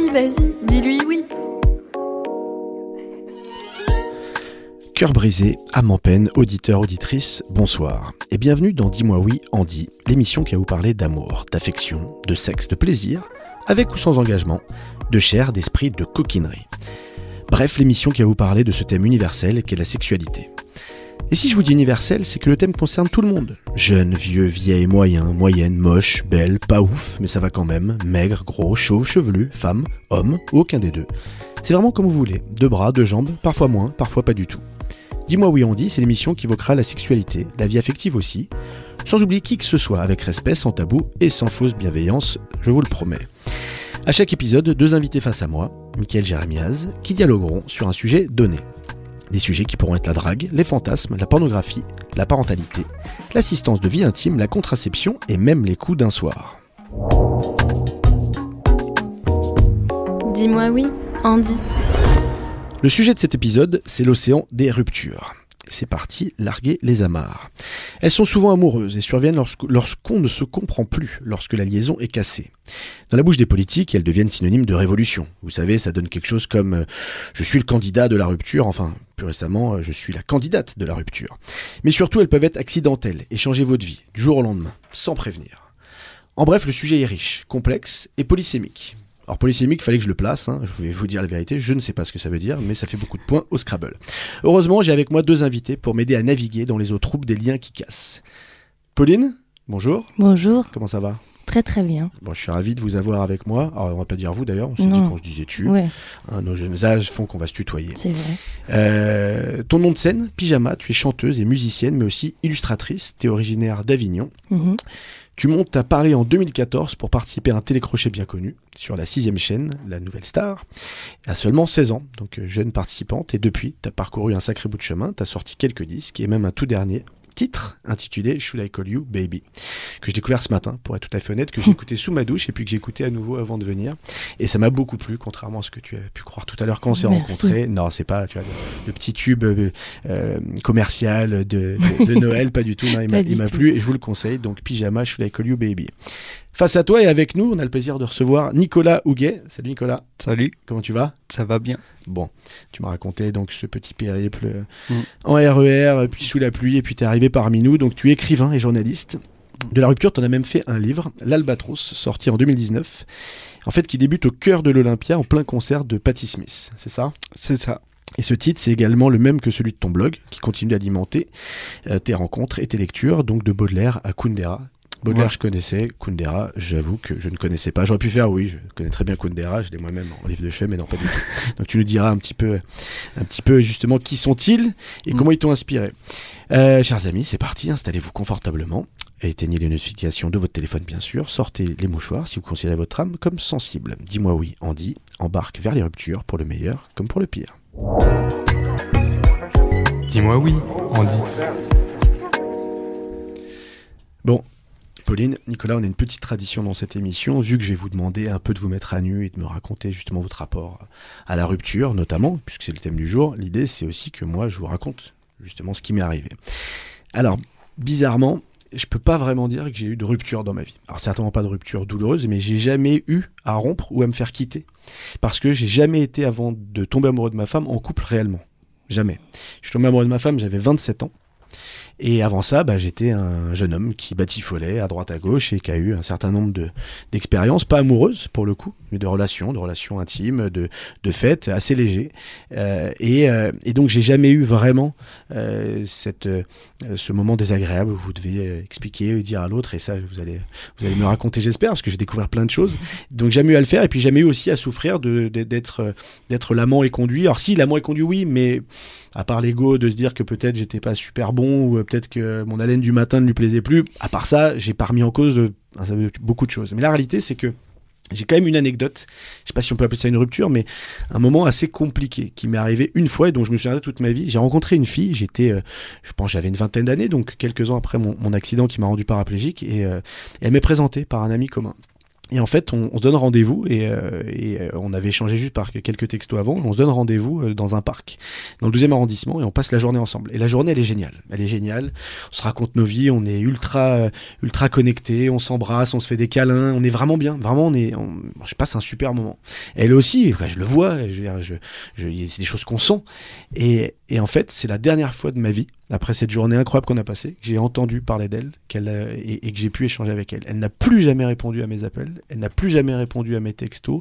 Oui, vas-y, dis-lui oui. Cœur brisé, âme en peine, auditeur, auditrice, bonsoir. Et bienvenue dans Dis-moi oui, Andy, l'émission qui va vous parler d'amour, d'affection, de sexe, de plaisir, avec ou sans engagement, de chair, d'esprit, de coquinerie. Bref, l'émission qui va vous parler de ce thème universel qu'est la sexualité. Et si je vous dis universel, c'est que le thème concerne tout le monde. Jeune, vieux, vieille, moyen, moyenne, moche, belle, pas ouf, mais ça va quand même, maigre, gros, chauve, chevelu, femme, homme, aucun des deux. C'est vraiment comme vous voulez, deux bras, deux jambes, parfois moins, parfois pas du tout. Dis-moi oui on dit, c'est l'émission qui évoquera la sexualité, la vie affective aussi, sans oublier qui que ce soit, avec respect, sans tabou et sans fausse bienveillance, je vous le promets. À chaque épisode, deux invités face à moi, Michael Jérémiaz, qui dialogueront sur un sujet donné. Des sujets qui pourront être la drague, les fantasmes, la pornographie, la parentalité, l'assistance de vie intime, la contraception et même les coups d'un soir. Dis-moi oui, Andy. Le sujet de cet épisode, c'est l'océan des ruptures. C'est parti, larguer les amarres. Elles sont souvent amoureuses et surviennent lorsqu'on ne se comprend plus, lorsque la liaison est cassée. Dans la bouche des politiques, elles deviennent synonymes de révolution. Vous savez, ça donne quelque chose comme euh, je suis le candidat de la rupture, enfin, plus récemment, euh, je suis la candidate de la rupture. Mais surtout, elles peuvent être accidentelles et changer votre vie, du jour au lendemain, sans prévenir. En bref, le sujet est riche, complexe et polysémique. Alors polysémique, fallait que je le place, hein, je vais vous dire la vérité, je ne sais pas ce que ça veut dire, mais ça fait beaucoup de points au Scrabble. Heureusement, j'ai avec moi deux invités pour m'aider à naviguer dans les eaux troupes des liens qui cassent. Pauline, bonjour, Bonjour, comment ça va? Très très bien. Bon, je suis ravi de vous avoir avec moi. Alors, on va pas dire vous d'ailleurs, on s'est dit qu'on se disait tu. Ouais, Hein, nos jeunes âges font qu'on va se tutoyer. c'est vrai. Euh, ton nom de scène, Pyjama, tu es chanteuse et musicienne, mais aussi illustratrice. Tu es originaire d'Avignon. Mhm. Tu montes à Paris en 2014 pour participer à un télécrochet bien connu sur la sixième chaîne, La Nouvelle Star, à seulement 16 ans, donc euh, jeune participante. Et depuis, tu as parcouru un sacré bout de chemin, tu as sorti quelques disques et même un tout dernier titre intitulé Should I Call You Baby, que j'ai découvert ce matin, pour être tout à fait honnête, que j'ai écouté sous ma douche et puis que j'ai écouté à nouveau avant de venir. Et ça m'a beaucoup plu, contrairement à ce que tu as pu croire tout à l'heure quand on s'est rencontrés. Non, c'est pas tu vois, le, le petit tube euh, euh, commercial de, de- de Noël, pas du tout. Non, il m'a- plu et je vous le conseille. Donc, pyjama, Should I Call You Baby. Face à toi et avec nous, on a le plaisir de recevoir Nicolas Houguet. Salut Nicolas, Salut, comment tu vas? Ça va bien. Bon, tu m'as raconté donc ce petit périple Mm. en RER, puis sous la pluie, et puis t'es arrivé parmi nous. Donc tu es écrivain et journaliste. De la rupture, t'en as même fait un livre, L'Albatros, sorti en 2019. En fait, qui débute au cœur de l'Olympia en plein concert de Patti Smith, c'est ça? C'est ça. Et ce titre, c'est également le même que celui de ton blog, qui continue d'alimenter euh, tes rencontres et tes lectures, donc de Baudelaire à Kundera. Baudelaire, Ouais. je connaissais. Kundera, j'avoue que je ne connaissais pas. J'aurais pu faire, oui, je connais très bien Kundera. Je l'ai moi-même en livre de chevet, mais non, pas du tout. Donc tu nous diras un petit peu, un petit peu justement qui sont-ils et Mm. comment ils t'ont inspiré. Euh, chers amis, c'est parti. Installez-vous confortablement. Éteignez les notifications de votre téléphone, bien sûr. Sortez les mouchoirs si vous considérez votre âme comme sensible. Dis-moi oui, Andy. Embarque vers les ruptures pour le meilleur comme pour le pire. Dis-moi oui, Andy. Pauline, Nicolas, on a une petite tradition dans cette émission, vu que je vais vous demander un peu de vous mettre à nu et de me raconter justement votre rapport à la rupture, notamment, puisque c'est le thème du jour. L'idée, c'est aussi que moi, je vous raconte justement ce qui m'est arrivé. Alors, bizarrement, je peux pas vraiment dire que j'ai eu de rupture dans ma vie. Alors, certainement pas de rupture douloureuse, mais j'ai jamais eu à rompre ou à me faire quitter. Parce que j'ai jamais été, avant de tomber amoureux de ma femme, en couple réellement. Jamais. Je suis tombé amoureux de ma femme, j'avais 27 ans. Et avant ça, bah, j'étais un jeune homme qui batifolait à droite à gauche et qui a eu un certain nombre de d'expériences, pas amoureuses pour le coup, mais de relations, de relations intimes, de, de fêtes assez légers. Euh, et, euh, et donc j'ai jamais eu vraiment euh, cette, euh, ce moment désagréable où vous devez expliquer, euh, dire à l'autre, et ça vous allez, vous allez me raconter j'espère, parce que j'ai découvert plein de choses. Donc jamais eu à le faire, et puis jamais eu aussi à souffrir de- d'être d'être l'amant et conduit. Alors si, l'amant et conduit, oui, mais à part l'ego de se dire que peut-être j'étais pas super bon ou euh, peut-être que mon haleine du matin ne lui plaisait plus, à part ça, j'ai pas remis en cause euh, beaucoup de choses. Mais la réalité, c'est que J'ai quand même une anecdote, je sais pas si on peut appeler ça une rupture, mais un moment assez compliqué qui m'est arrivé une fois et dont je me souviendrai toute ma vie. J'ai rencontré une fille, j'étais, euh, je pense j'avais une vingtaine d'années, donc quelques ans après mon, accident qui m'a rendu paraplégique, et elle m'est présentée par un ami commun. Et en fait, on, on se donne rendez-vous et, euh, et, euh, on avait échangé juste par quelques textos avant. On se donne rendez-vous euh, dans un parc, dans le 12e arrondissement, et on passe la journée ensemble. Et la journée, elle est géniale. Elle est géniale. On se raconte nos vies, on est ultra, euh, ultra connectés, on s'embrasse, on se fait des câlins, on est vraiment bien. Vraiment, on est, on- je passe un super moment. Elle aussi, je le vois, je, je, je, c'est des choses qu'on sent. Et, et en fait, c'est la dernière fois de ma vie, après cette journée incroyable qu'on a passée, que j'ai entendu parler d'elle qu'elle, et, et que j'ai pu échanger avec elle. Elle n'a plus jamais répondu à mes appels, elle n'a plus jamais répondu à mes textos,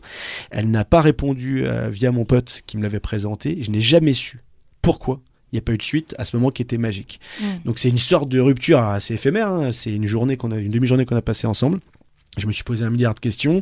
elle n'a pas répondu euh, via mon pote qui me l'avait présenté. Je n'ai jamais su pourquoi il n'y a pas eu de suite à ce moment qui était magique. Mm. Donc c'est une sorte de rupture assez éphémère. hein. C'est une journée qu'on a, une demi-journée qu'on a passée ensemble. Je me suis posé un milliard de questions.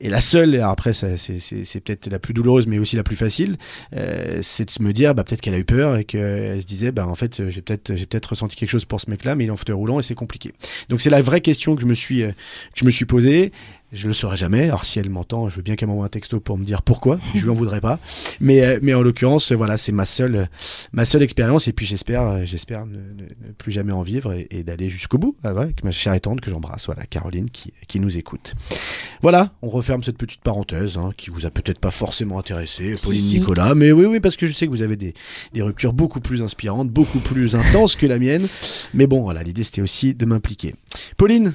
Et la seule, après, c'est, peut-être la plus douloureuse, mais aussi la plus facile, euh, c'est de se me dire, bah, peut-être qu'elle a eu peur et qu'elle se disait, bah, en fait, j'ai peut-être, ressenti quelque chose pour ce mec-là, mais il est en fauteuil roulant et c'est compliqué. Donc c'est la vraie question que euh, que je me suis posée. Je le saurai jamais. Alors si elle m'entend, je veux bien qu'elle m'envoie un texto pour me dire pourquoi. Je lui en voudrais pas. Mais, euh, mais en l'occurrence, voilà, c'est ma seule, ma seule expérience. Et puis j'espère, euh, j'espère ne, ne- ne plus jamais en vivre et, et d'aller jusqu'au bout. Ah avec ma chère et tante que j'embrasse. Voilà, Caroline qui, qui nous écoute. Voilà, on referme cette petite parenthèse hein, qui vous a peut-être pas forcément intéressé, Si, Pauline si. Nicolas. Mais oui, oui, parce que je sais que vous avez des, des ruptures beaucoup plus inspirantes, beaucoup plus intenses que la mienne. Mais bon, voilà, l'idée c'était aussi de m'impliquer. Pauline,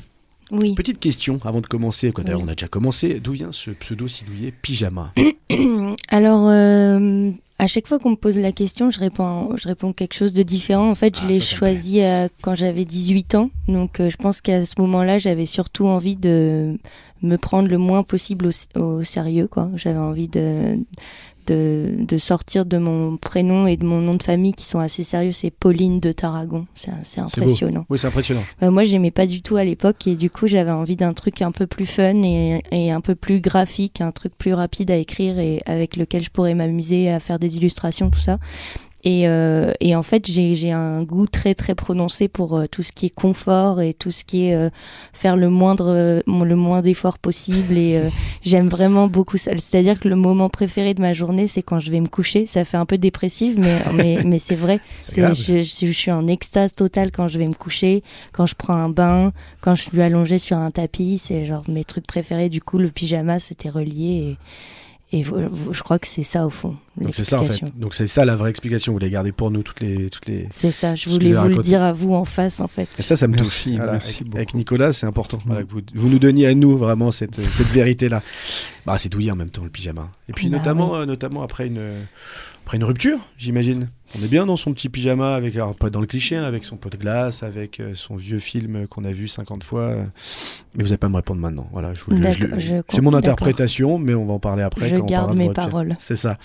Oui. petite question avant de commencer. D'ailleurs, Oui. on a déjà commencé. D'où vient ce pseudo sidouillé pyjama Alors, euh, à chaque fois qu'on me pose la question, je réponds, je réponds quelque chose de différent. En fait, je Ah, l'ai choisi euh, quand j'avais 18 ans. Donc, euh, je pense qu'à ce moment-là, j'avais surtout envie de me prendre le moins possible au, au sérieux. J'avais envie de, de, de sortir de mon prénom et de mon nom de famille qui sont assez sérieux. C'est Pauline de Tarragon. C'est impressionnant. Oui, c'est impressionnant. Euh, moi, j'aimais pas du tout à l'époque et du coup, j'avais envie d'un truc un peu plus fun et, et un peu plus graphique, un truc plus rapide à écrire et avec lequel je pourrais m'amuser à faire des illustrations, tout ça. Et, euh, et en fait, j'ai un goût très très prononcé pour euh, tout ce qui est confort et tout ce qui est euh, faire le moindre euh, le moins d'efforts possible. Et euh, j'aime vraiment beaucoup ça. C'est-à-dire que le moment préféré de ma journée, c'est quand je vais me coucher. Ça fait un peu dépressif, mais mais, mais c'est vrai. Je, je, je suis en extase totale quand je vais me coucher, quand je prends un bain, quand je suis allongée sur un tapis. C'est genre mes trucs préférés. Du coup, le pyjama, c'était relié. Et, et je crois que c'est ça au fond. Donc c'est ça en fait. l'explication. Donc c'est ça la vraie explication. Vous les gardez pour nous toutes les toutes les. C'est ça, je voulais vous le dire à vous en face en fait. Et ça, ça me Merci, touche. Voilà, merci avec, beaucoup. avec Nicolas, c'est important. Voilà, que vous, vous nous donniez à nous vraiment cette, cette vérité-là. Bah, c'est douillet en même temps le pyjama. Et puis Bah notamment, oui. euh, notamment après une après une rupture, j'imagine. On est bien dans son petit pyjama avec, alors pas dans le cliché, hein, avec son pot de glace, avec euh, son vieux film qu'on a vu 50 fois. euh, Mais vous n'allez pas me répondre maintenant. Voilà, je je c'est mon interprétation, mais on va en parler après. Je quand on parlera garde de mes paroles. C'est ça.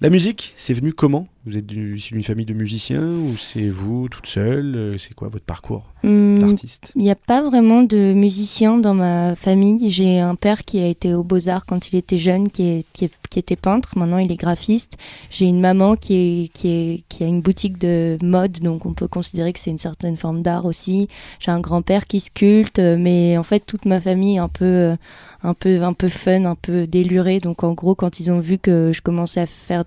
La musique, c'est venu comment? Vous êtes d'une famille de musiciens ou c'est vous toute seule Euh, C'est quoi votre parcours Hum, d'artiste? Il n'y a pas vraiment de musiciens dans ma famille. J'ai un père qui a été au Beaux-Arts quand il était jeune, qui, est, qui, est- qui était peintre. Maintenant, il est graphiste. J'ai une maman qui, est, qui, a une boutique de mode, donc on peut considérer que c'est une certaine forme d'art aussi. J'ai un grand-père qui sculpte, euh, mais en fait, toute ma famille est un peu, euh, un peu, un peu fun, un peu délurée. Donc, en gros, quand ils ont vu que je commençais à faire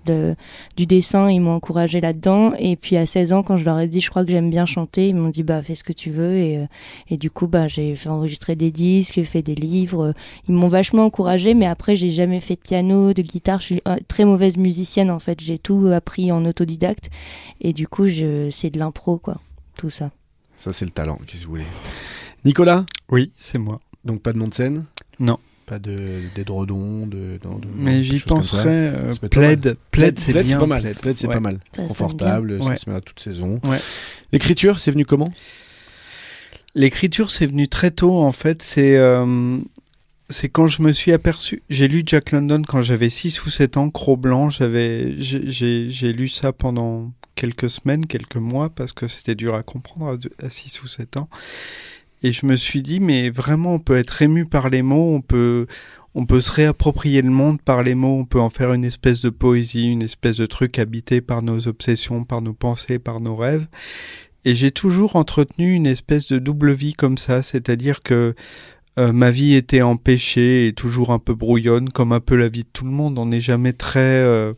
du dessin, ils m'ont encouragé là-dedans. Et puis, à 16 ans, quand je leur ai dit, je crois que j'aime bien chanter, ils m'ont dit, bah, fais ce que tu veux. Et, euh, et du coup, bah, j'ai fait enregistrer des disques, j'ai fait des livres. Ils m'ont vachement encouragé, mais après, j'ai jamais fait de piano, de guitare. Je suis euh, très mauvaise musicienne, en fait. J'ai tout appris en autodidacte. Et du coup, je, c'est de l'impro, quoi. Tout ça. Ça, c'est le talent, qu'est-ce que vous voulez? Nicolas, Oui, c'est moi. donc pas de nom de scène? Non. Pas de d'édredon, de, Mais j'y penserais. euh, plaid, plaid, c'est Plaid, bien. pas mal. plaid. C'est Ouais. pas mal. Ça Confortable, ça Ouais. se met à toute saison. Ouais. L'écriture, c'est venu comment? L'écriture, c'est venu très tôt, en fait. C'est euh, c'est quand je me suis aperçu. J'ai lu Jack London quand j'avais 6 ou 7 ans, Cro-Blanc. J'avais, j'ai- j'ai j'ai lu ça pendant quelques semaines, quelques mois, parce que c'était dur à comprendre à 6 ou 7 ans. Et je me suis dit, mais vraiment, on peut être ému par les mots, on peut, on peut se réapproprier le monde par les mots, on peut en faire une espèce de poésie, une espèce de truc habité par nos obsessions, par nos pensées, par nos rêves. Et j'ai toujours entretenu une espèce de double vie comme ça, c'est-à-dire que Euh, ma vie était empêchée et toujours un peu brouillonne, comme un peu la vie de tout le monde. On n'est jamais très euh,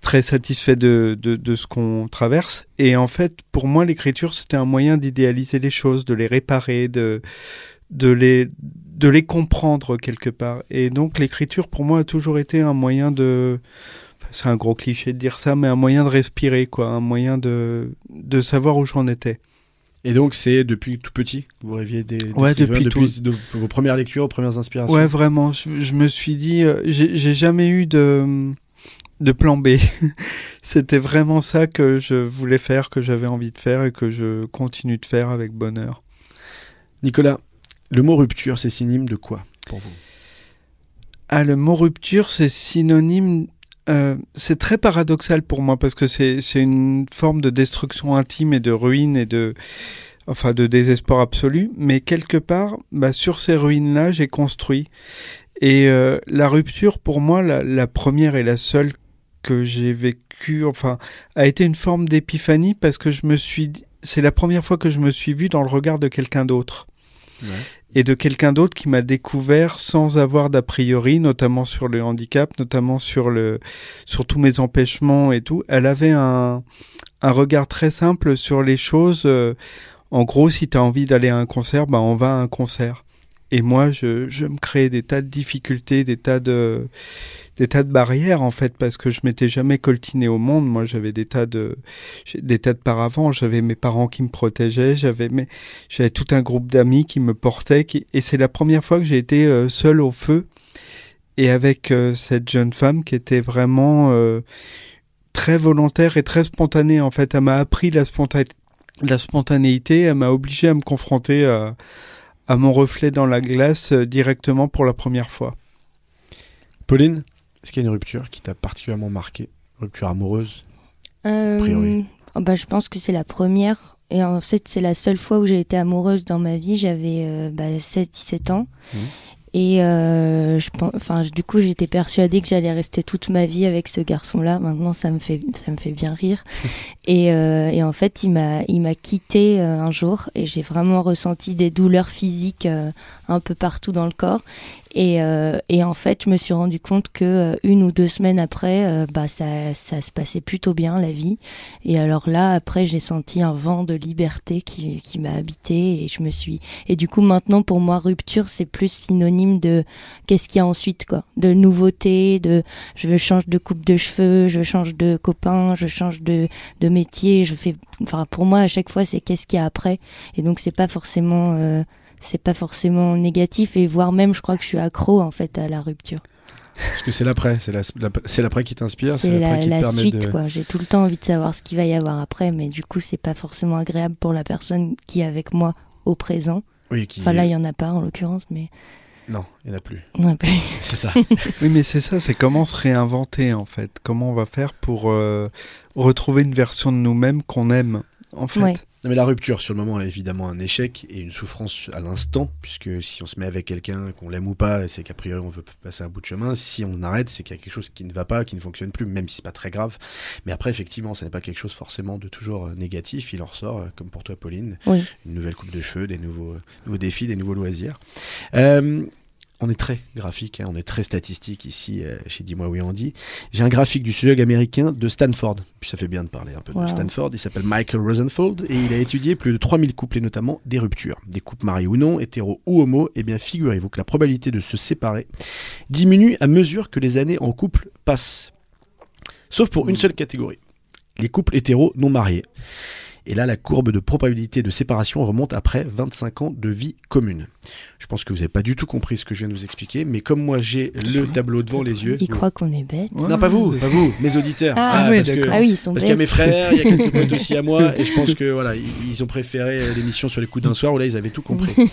très satisfait de, de, de ce qu'on traverse. Et en fait, pour moi, l'écriture, c'était un moyen d'idéaliser les choses, de les réparer, de de les de les comprendre quelque part. Et donc, l'écriture, pour moi, a toujours été un moyen de c'est un gros cliché de dire ça, mais un moyen de respirer, quoi, un moyen de, de savoir où j'en étais. Et donc, c'est depuis tout petit que vous rêviez des, des Ouais, depuis de vos premières lectures, vos premières inspirations Ouais, vraiment. Je, je me suis dit, euh, j'ai j'ai jamais eu de, de plan B. C'était vraiment ça que je voulais faire, que j'avais envie de faire et que je continue de faire avec bonheur. Nicolas, le mot rupture, c'est synonyme de quoi pour vous? Ah, le mot rupture, c'est synonyme. Euh, c'est très paradoxal pour moi parce que c'est une forme de destruction intime et de ruine et de. Enfin, de désespoir absolu. Mais quelque part, bah, sur ces ruines-là, j'ai construit. Et euh, la rupture, pour moi, la, la première et la seule que j'ai vécue, enfin, a été une forme d'épiphanie parce que je me suis. C'est la première fois que je me suis vu dans le regard de quelqu'un d'autre et de quelqu'un d'autre qui m'a découvert sans avoir d'a priori, notamment sur le handicap, notamment sur le, sur tous mes empêchements et tout. Elle avait un, un regard très simple sur les choses. euh, en gros, si tu as envie d'aller à un concert, bah on va à un concert. Et moi, je, je me créais des tas de difficultés, des tas de, des tas de barrières en fait, parce que je m'étais jamais coltiné au monde. Moi, j'avais des tas de, des tas de paravents. J'avais mes parents qui me protégeaient, j'avais mes, j'avais tout un groupe d'amis qui me portaient, et c'est la première fois que j'ai été euh, seul au feu et avec euh, cette jeune femme qui était vraiment euh, très volontaire et très spontanée. En fait, elle m'a appris la, la spontanéité, elle m'a obligé à me confronter à, à mon reflet dans la glace euh, directement pour la première fois. Pauline, est-ce qu'il y a une rupture qui t'a particulièrement marqué Rupture amoureuse? Euh, priori. oh bah, je pense que c'est la première. Et en fait, c'est la seule fois où j'ai été amoureuse dans ma vie. J'avais euh, bah, 16-17 ans. Mhm. Et euh, je, enfin, du coup, j'étais persuadée que j'allais rester toute ma vie avec ce garçon-là. Maintenant, ça me fait, ça me fait bien rire. et, euh, et en fait, il m'a, il m'a quitté euh, un jour et j'ai vraiment ressenti des douleurs physiques euh, un peu partout dans le corps. Et, euh, et en fait, je me suis rendu compte que euh, une ou deux semaines après, euh, bah ça, ça se passait plutôt bien la vie. Et alors là, après, j'ai senti un vent de liberté qui, qui m'a habité et je me suis. Et du coup, maintenant, pour moi, rupture, c'est plus synonyme de qu'est-ce qu'il y a ensuite, quoi, de nouveauté, de je change de coupe de cheveux, je change de copain, je change de de métier, je fais. Enfin, pour moi, à chaque fois, c'est qu'est-ce qu'il y a après. Et donc, c'est pas forcément. euh, c'est pas forcément négatif et voire même je crois que je suis accro en fait à la rupture. Parce que c'est l'après, c'est la- la- c'est l'après qui t'inspire, c'est la, qui te la permet suite de... quoi. J'ai tout le temps envie de savoir ce qu'il va y avoir après mais du coup c'est pas forcément agréable pour la personne qui est avec moi au présent. Oui, qui... Enfin là il y en a pas en l'occurrence mais Non, il n'y en a plus. non plus. C'est ça. Oui, mais c'est ça, c'est comment se réinventer en fait. Comment on va faire pour euh, retrouver une version de nous-mêmes qu'on aime en fait. Ouais. Non, mais la rupture, sur le moment, est évidemment un échec et une souffrance à l'instant, puisque si on se met avec quelqu'un, qu'on l'aime ou pas, c'est qu'a priori on veut passer un bout de chemin. Si on arrête, c'est qu'il y a quelque chose qui ne va pas, qui ne fonctionne plus, même si c'est pas très grave. Mais après, effectivement, ce n'est pas quelque chose forcément de toujours euh, négatif. Il en ressort, euh, comme pour toi, Pauline, Oui. une nouvelle coupe de cheveux, des nouveaux, nouveaux défis, des nouveaux loisirs. Euh, on est très graphique, hein, on est très statistique ici euh, chez Dis-moi oui Andy. J'ai un graphique du sociologue américain de Stanford, puis ça fait bien de parler un peu de. Stanford, il s'appelle Michael Rosenfold et il a étudié plus de 3000 couples et notamment des ruptures. Des couples mariés ou non, hétéros ou homo, et bien figurez-vous que la probabilité de se séparer diminue à mesure que les années en couple passent. Sauf pour une seule catégorie, les couples hétéros non mariés. Et là, la courbe de probabilité de séparation remonte après 25 ans de vie commune. Je pense que vous n'avez pas du tout compris ce que je viens de vous expliquer, mais comme moi j'ai le tableau devant les yeux. Ils croient qu'on est bêtes. Ouais. Non, pas vous, pas vous, mes auditeurs. Ah, oui, parce que-. Ah oui, ils sont parce qu'il y a mes frères, il y a quelques potes aussi à moi, et je pense que voilà, ils, ils ont préféré euh, l'émission sur les coups d'un soir où là ils avaient tout compris.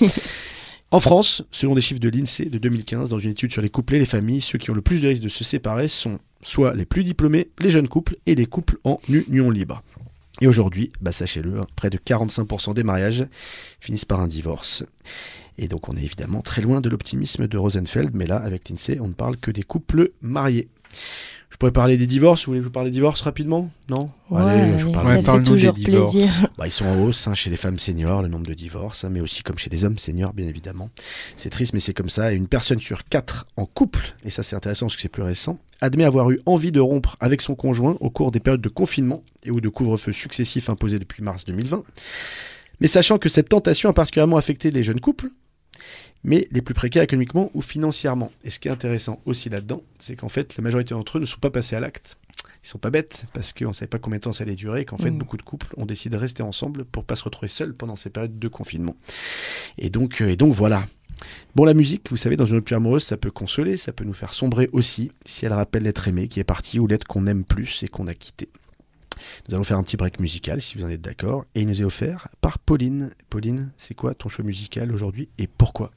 En France, selon des chiffres de l'INSEE de 2015, dans une étude sur les couples et les familles, ceux qui ont le plus de risques de se séparer sont soit les plus diplômés, les jeunes couples et les couples en union libre. Et aujourd'hui, bah sachez-le, hein, près de 45% des mariages finissent par un divorce. Et donc on est évidemment très loin de l'optimisme de Rosenfeld, mais là, avec l'INSEE, on ne parle que des couples mariés. Je pourrais parler des divorces. Vous voulez que je vous parle des divorces rapidement? Non? Ouais, Allez, je vous parle Ouais, ça fait parle-nous des toujours divorces. plaisir. Bah, ils sont en hausse hein, chez les femmes seniors, le nombre de divorces, hein, mais aussi comme chez les hommes seniors, bien évidemment. C'est triste, mais c'est comme ça. Et une personne sur quatre en couple, et ça c'est intéressant parce que c'est plus récent, admet avoir eu envie de rompre avec son conjoint au cours des périodes de confinement et ou de couvre-feu successifs imposés depuis mars 2020. Mais sachant que cette tentation a particulièrement affecté les jeunes couples, mais les plus précaires économiquement ou financièrement. Et ce qui est intéressant aussi là-dedans, c'est qu'en fait, la majorité d'entre eux ne sont pas passés à l'acte. Ils sont pas bêtes parce qu'on ne savait pas combien de temps ça allait durer et qu'en fait, Mm. beaucoup de couples ont décidé de rester ensemble pour pas se retrouver seuls pendant ces périodes de confinement. Et donc, euh, et donc voilà. Bon, la musique, vous savez, dans une rupture amoureuse, ça peut consoler, ça peut nous faire sombrer aussi, si elle rappelle l'être aimé qui est parti ou l'être qu'on aime plus et qu'on a quitté. Nous allons faire un petit break musical, si vous en êtes d'accord, et il nous est offert par Pauline. Pauline, c'est quoi ton choix musical aujourd'hui et pourquoi?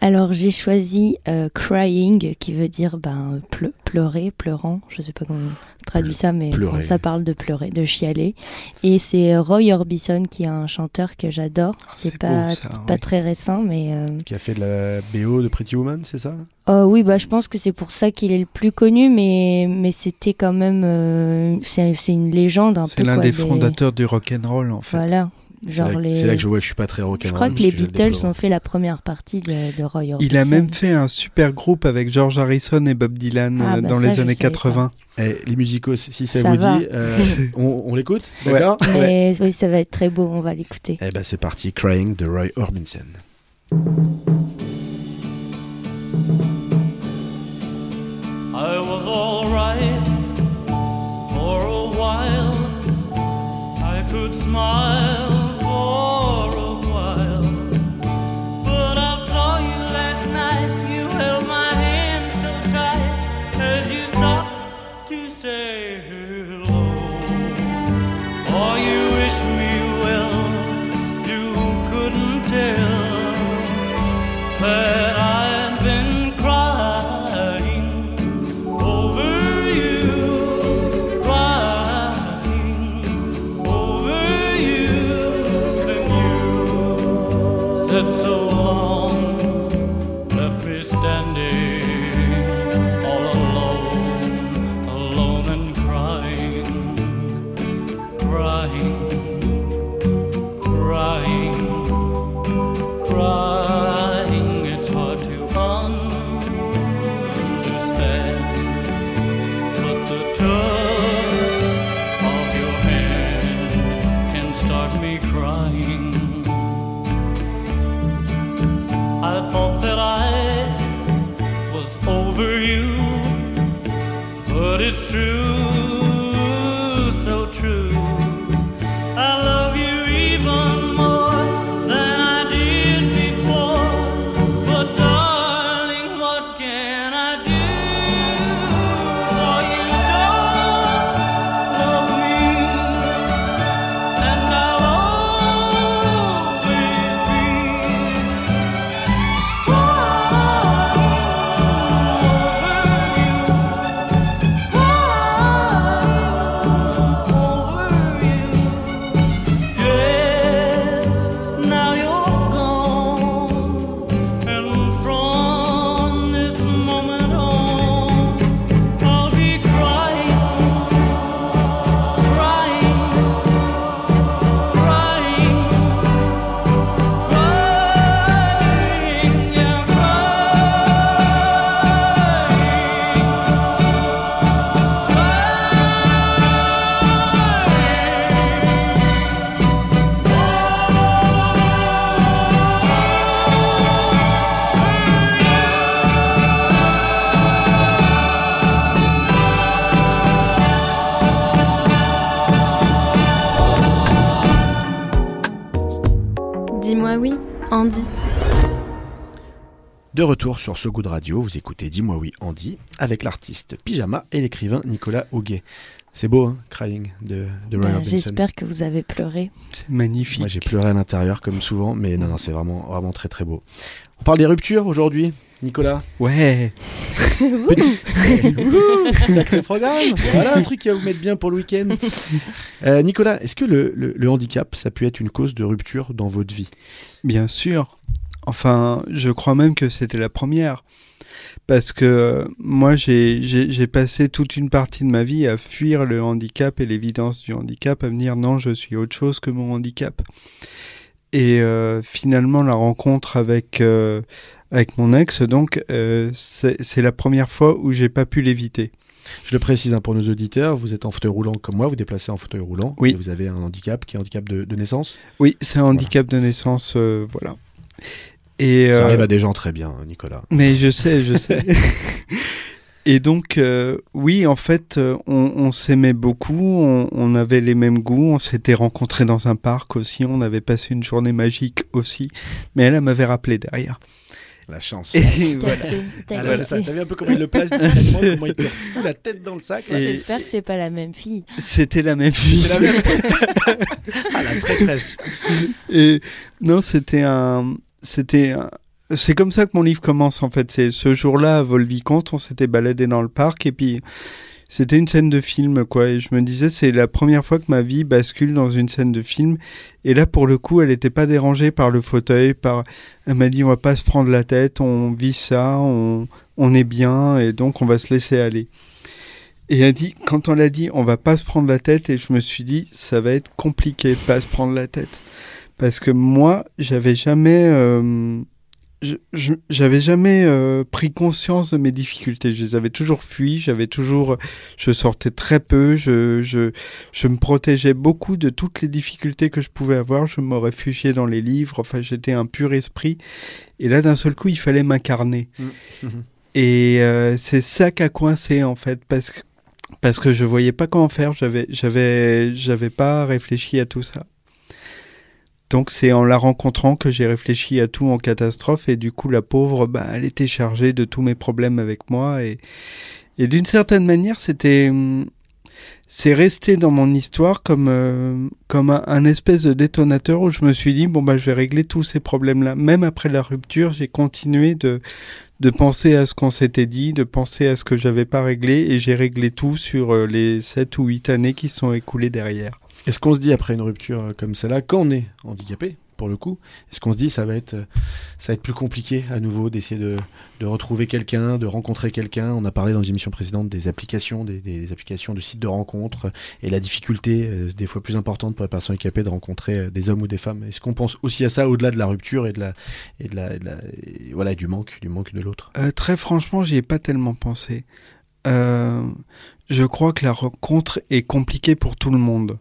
Alors j'ai choisi euh, crying, qui veut dire ben, pleu- pleurer, pleurant. Je sais pas comment on traduit ça, mais bon, ça parle de pleurer, de chialer. Et c'est Roy Orbison qui est un chanteur que j'adore. c'est c'est pas, ça, pas oui. très récent, mais euh, Qui a fait de la BO de Pretty Woman, c'est ça? Oh, oui, bah je pense que c'est pour ça qu'il est le plus connu, mais mais c'était quand même euh, c'est une légende un peu. C'est l'un des fondateurs du rock and roll en fait. Voilà, C'est là, les. c'est là que je vois que je suis pas très rock'n'roll. Je crois que les le Beatles ont fait la première partie de, de Roy Orbison. Il a même fait un super groupe avec George Harrison et Bob Dylan Ah, euh, bah dans ça, les années savais pas. 80. Eh, les musicos, si ça, Ça vous va. dit, euh, on, on l'écoute Ouais. D'accord Mais oui, ça va être très beau, on va l'écouter. Eh ben c'est parti, Crying de Roy Orbison. I was alright for a while. I could smile De retour sur ce goût de radio, vous écoutez Dis-moi oui Andy avec l'artiste Pyjama et l'écrivain Nicolas Auguet. C'est beau, hein, Crying de, de Orbison. J'espère que vous avez pleuré. C'est magnifique. Moi j'ai pleuré à l'intérieur comme souvent, mais non, non, c'est vraiment, vraiment très très beau. On parle des ruptures aujourd'hui, Nicolas. Ouais. Petit- Sacré programme. Voilà un truc qui va vous mettre bien pour le week-end. Euh, Nicolas, est-ce que le, le- le handicap, ça peut être une cause de rupture dans votre vie? Bien sûr. Enfin, je crois même que c'était la première. parce que moi j'ai passé toute une partie de ma vie à fuir le handicap et l'évidence du handicap, à me dire non, je suis autre chose que mon handicap. Et euh, finalement, la rencontre avec euh, avec mon ex, donc, euh, c'est la première fois où j'ai pas pu l'éviter. Je le précise hein, pour nos auditeurs, vous êtes en fauteuil roulant comme moi, vous déplacez en fauteuil roulant. Oui. Et vous avez un handicap qui est un handicap de, de naissance? Oui, c'est un handicap de naissance, euh, voilà. Et Ça euh, arrive à des gens très bien, Nicolas. Mais je sais, je sais. Et donc, euh, oui, en fait, euh, on, on s'aimait beaucoup, on, on avait les mêmes goûts, on s'était rencontrés dans un parc aussi, on avait passé une journée magique aussi, mais elle, elle m'avait rappelé derrière. La chance. Et voilà. Cassé, t'as Ah. T'as vu un peu comment il le place discrètement, comment il te fout la tête dans le sac. J'espère que c'est pas la même fille. C'était la même fille. La même. ah, la traîtresse. Et non, c'était un, c'était c'est comme ça que mon livre commence en fait. C'est ce jour-là à Volvicomte, on s'était baladé dans le parc et puis c'était une scène de film quoi. Et je me disais c'est la première fois que ma vie bascule dans une scène de film. Et là pour le coup, elle n'était pas dérangée par le fauteuil. Par, elle m'a dit on va pas se prendre la tête, on vit ça, on, on est bien et donc on va se laisser aller. Et elle dit, quand on l'a dit, on va pas se prendre la tête, et je me suis dit, ça va être compliqué de pas se prendre la tête parce que moi j'avais jamais euh, j'avais jamais euh, pris conscience de mes difficultés. Je les avais toujours fui j'avais toujours je sortais très peu je, je je me protégeais beaucoup de toutes les difficultés que je pouvais avoir. Je me réfugiais dans les livres enfin j'étais un pur esprit. Et là d'un seul coup il fallait m'incarner. Et euh, c'est ça qui a coincé en fait parce que parce que je voyais pas comment faire. J'avais j'avais j'avais pas réfléchi à tout ça donc c'est en la rencontrant que j'ai réfléchi à tout en catastrophe et du coup la pauvre, bah, elle était chargée de tous mes problèmes avec moi et, d'une certaine manière c'était hum, c'est resté dans mon histoire comme euh, comme un, espèce de détonateur où je me suis dit bon bah je vais régler tous ces problèmes là. Même après la rupture, j'ai continué de de penser à ce qu'on s'était dit, de penser à ce que j'avais pas réglé et j'ai réglé tout sur euh, les sept ou huit années qui sont écoulées derrière. Est-ce qu'on se dit après une rupture euh, comme celle-là, quand on est handicapé, pour le coup, est-ce qu'on se dit ça va être, euh, ça va être plus compliqué à nouveau d'essayer de, retrouver quelqu'un, de rencontrer quelqu'un? On a parlé dans une émission précédente des applications, des, applications de sites de rencontres euh, et la difficulté, des fois plus importante pour les personnes handicapées, de rencontrer des hommes ou des femmes. Est-ce qu'on pense aussi à ça au-delà de la rupture et de la, et de la, voilà, du manque, du manque de l'autre? Très franchement, j'y ai pas tellement pensé. Je crois que la rencontre est compliquée pour tout le monde.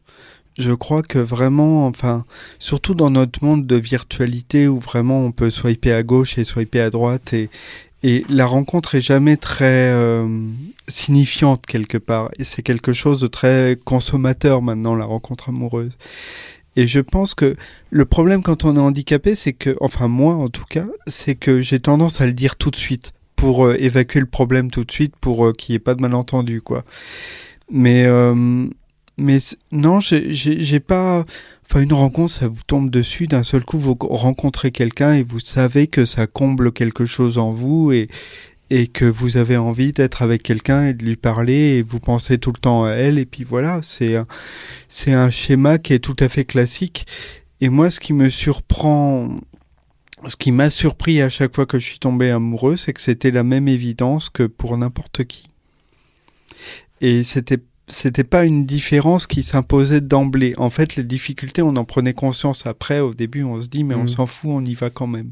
Je crois que vraiment, enfin, surtout dans notre monde de virtualité où vraiment on peut swiper à gauche et swiper à droite et, et la rencontre est jamais très euh, signifiante quelque part. Et c'est quelque chose de très consommateur maintenant, la rencontre amoureuse. Et je pense que le problème quand on est handicapé, c'est que, enfin moi en tout cas, c'est que j'ai tendance à le dire tout de suite pour euh, évacuer le problème tout de suite, pour euh, qu'il n'y ait pas de malentendu, quoi. Mais, euh, mais non, j'ai- pas. Enfin, une rencontre, ça vous tombe dessus. D'un seul coup, vous rencontrez quelqu'un et vous savez que ça comble quelque chose en vous et, et que vous avez envie d'être avec quelqu'un et de lui parler et vous pensez tout le temps à elle. Et puis voilà, c'est c'est un schéma qui est tout à fait classique. Et moi, ce qui me surprend, ce qui m'a surpris à chaque fois que je suis tombé amoureux, c'est que c'était la même évidence que pour n'importe qui. Et c'était c'était pas une différence qui s'imposait d'emblée. En fait, les difficultés, on en prenait conscience après. Au début, on se dit, mais on Mhm. s'en fout, on y va quand même.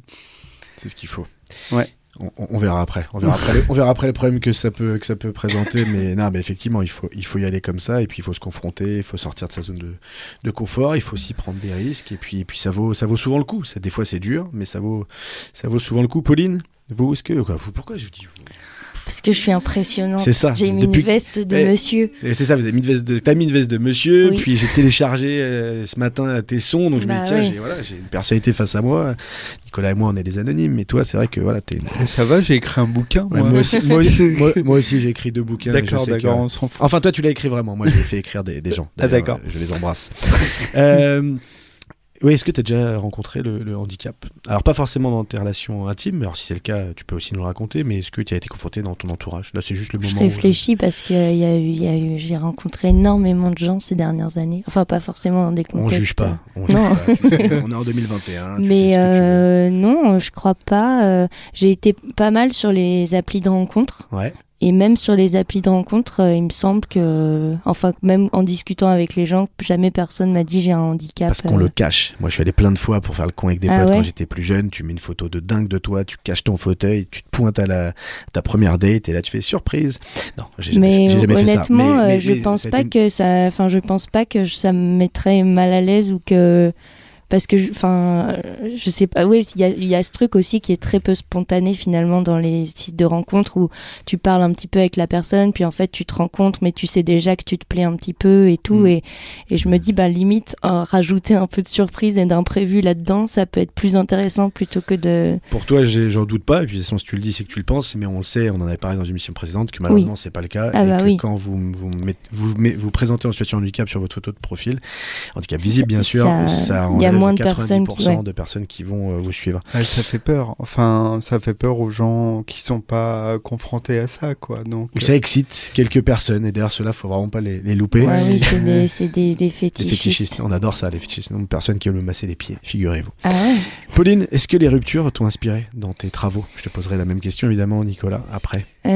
C'est ce qu'il faut. Ouais. On, verra après. On verra après, les, on verra après les problèmes que ça peut que ça peut présenter. Mais non, mais effectivement, il faut il faut y aller comme ça. Et puis il faut se confronter. Il faut sortir de sa zone de, de confort. Il faut aussi prendre des risques. Et puis et puis ça vaut ça vaut souvent le coup. Ça, des fois c'est dur, mais ça vaut ça vaut souvent le coup. Pauline, vous est-ce que vous, pourquoi je vous dis vous? Parce que je suis impressionnante. C'est ça. J'ai mis Depuis- une veste de Eh, monsieur. Et c'est ça, vous avez mis une veste de, t'as mis une veste de monsieur, Oui. puis j'ai téléchargé euh, ce matin tes sons, donc je me Bah dis tiens, ouais. j'ai voilà, j'ai une personnalité face à moi. Nicolas et moi, on est des anonymes, mais toi, c'est vrai que voilà, t'es. Et ça va, j'ai écrit un bouquin. Ouais, moi. moi, aussi, moi, moi- moi aussi, j'ai écrit deux bouquins. D'accord, que- d'accord, on s'en fout. Enfin, toi, tu l'as écrit vraiment. Moi, j'ai fait écrire des, des gens. Ah, d'accord. euh, Je les embrasse. Euh, Oui, est-ce que tu as déjà rencontré le, le handicap? Alors, pas forcément dans tes relations intimes, alors si c'est le cas, tu peux aussi nous le raconter, mais est-ce que tu as été confronté dans ton entourage? Là, c'est juste le Je moment. où- réfléchis parce que il y a eu, y a eu, j'ai rencontré énormément de gens ces dernières années. Enfin, pas forcément dans des On contextes. juge pas. On, juge Non. pas, tu sais, on est en 2021. tu fais Mais euh, non, je crois pas. euh, j'ai été pas mal sur les applis de rencontres. Ouais. Et même sur les applis de rencontres, euh, il me semble que, enfin, même en discutant avec les gens, jamais personne m'a dit j'ai un handicap. Parce qu'on euh. le cache. Moi, je suis allé plein de fois pour faire le con avec des Ah potes ouais quand j'étais plus jeune. Tu mets une photo de dingue de toi, tu caches ton fauteuil, tu te pointes à la, ta première date et là, tu fais surprise. Non, j'ai jamais, fait ça. honnêtement, Mais- euh, mais- je mais pense pas que ça, enfin, je pense pas que ça me mettrait mal à l'aise ou que parce que, enfin, je sais pas. Oui, il y a, y a ce truc aussi qui est très peu spontané finalement dans les sites de rencontres où tu parles un petit peu avec la personne, puis en fait tu te rencontres, mais tu sais déjà que tu te plais un petit peu et tout, Mm. et et je me dis bah limite euh, rajouter un peu de surprise et d'imprévu là-dedans, ça peut être plus intéressant plutôt que de. Pour toi, j'en doute pas. Et puis, de toute façon, si tu le dis, c'est que tu le penses. Mais on le sait, on en avait parlé dans une émission précédente, que malheureusement, c'est pas le cas. Ah et bah que oui. quand vous vous, vous, met- vous présentez en situation de handicap sur votre photo de profil, handicap visible, bien sûr, ça- ça enlève moins de 90% personnes qui- ouais. de personnes qui vont euh, vous suivre. Ouais, ça fait peur. Enfin, ça fait peur aux gens qui sont pas confrontés à ça, quoi. Donc, ça excite quelques personnes. Et d'ailleurs, ceux-là, faut vraiment pas les, les louper. Ouais, oui, c'est des, c'est des, fétichistes. fétichistes, on adore ça, les fétichistes. Nombre de personnes qui veulent me masser les pieds, figurez-vous. Ah ouais. Pauline, est-ce que les ruptures t'ont inspiré dans tes travaux? Je te poserai la même question, évidemment, Nicolas, après. Euh,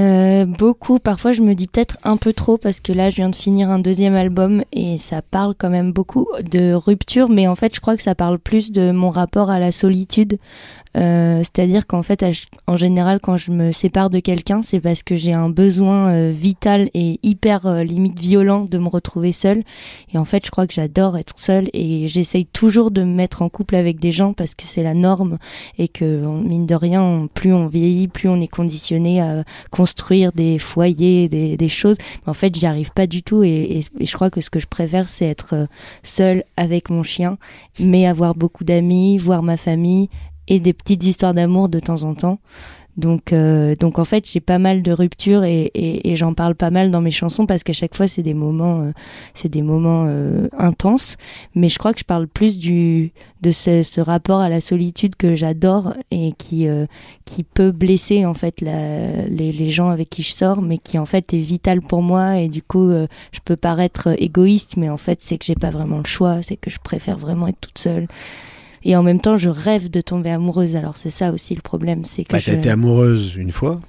beaucoup. Parfois, je me dis peut-être un peu trop parce que là, je viens de finir un deuxième album et ça parle quand même beaucoup de rupture, mais en fait, je crois que ça parle plus de mon rapport à la solitude. Euh, C'est-à-dire qu'en fait, en général, quand je me sépare de quelqu'un, c'est parce que j'ai un besoin euh, vital et hyper euh, limite violent de me retrouver seule. Et en fait, je crois que j'adore être seule et j'essaye toujours de me mettre en couple avec des gens parce que c'est la norme et que mine de rien, plus on vieillit, plus on est conditionné à construire des foyers, des, choses. Mais en fait, j'y arrive pas du tout et, et- je crois que ce que je préfère, c'est être seule avec mon chien, mais avoir beaucoup d'amis, voir ma famille et des petites histoires d'amour de temps en temps. Donc, euh, donc en fait, j'ai pas mal de ruptures et, et, et j'en parle pas mal dans mes chansons parce qu'à chaque fois, c'est des moments, euh, c'est des moments euh, intenses. Mais je crois que je parle plus du de ce, ce rapport à la solitude que j'adore et qui euh, qui peut blesser en fait la, les, les gens avec qui je sors, mais qui en fait est vital pour moi et du coup, euh, je peux paraître égoïste, mais en fait, c'est que j'ai pas vraiment le choix, c'est que je préfère vraiment être toute seule. Et en même temps, je rêve de tomber amoureuse. Alors c'est ça aussi le problème, c'est que Bah, je... T'as été amoureuse une fois.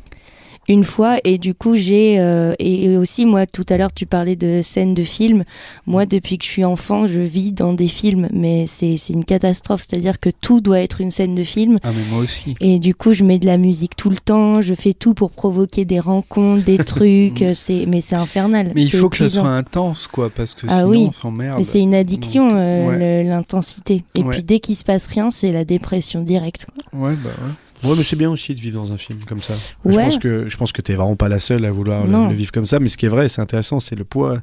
Une fois et du coup j'ai euh, et, aussi moi tout à l'heure tu parlais de scènes de films moi depuis que je suis enfant je vis dans des films mais c'est c'est une catastrophe c'est à dire que tout doit être une scène de film ah, mais moi aussi. et du coup je mets de la musique tout le temps je fais tout pour provoquer des rencontres des trucs c'est mais c'est infernal Mais il faut que ça soit intense, quoi, parce que Ah sinon oui. on s'emmerde. mais c'est une addiction euh, ouais. l'intensité et Ouais. puis dès qu'il se passe rien c'est la dépression directe quoi. Ouais, bah ouais. Ouais, mais c'est bien aussi de vivre dans un film comme ça. Je pense que je pense que t'es vraiment pas la seule à vouloir le, vivre comme ça. Mais ce qui est vrai, c'est intéressant, c'est le poids,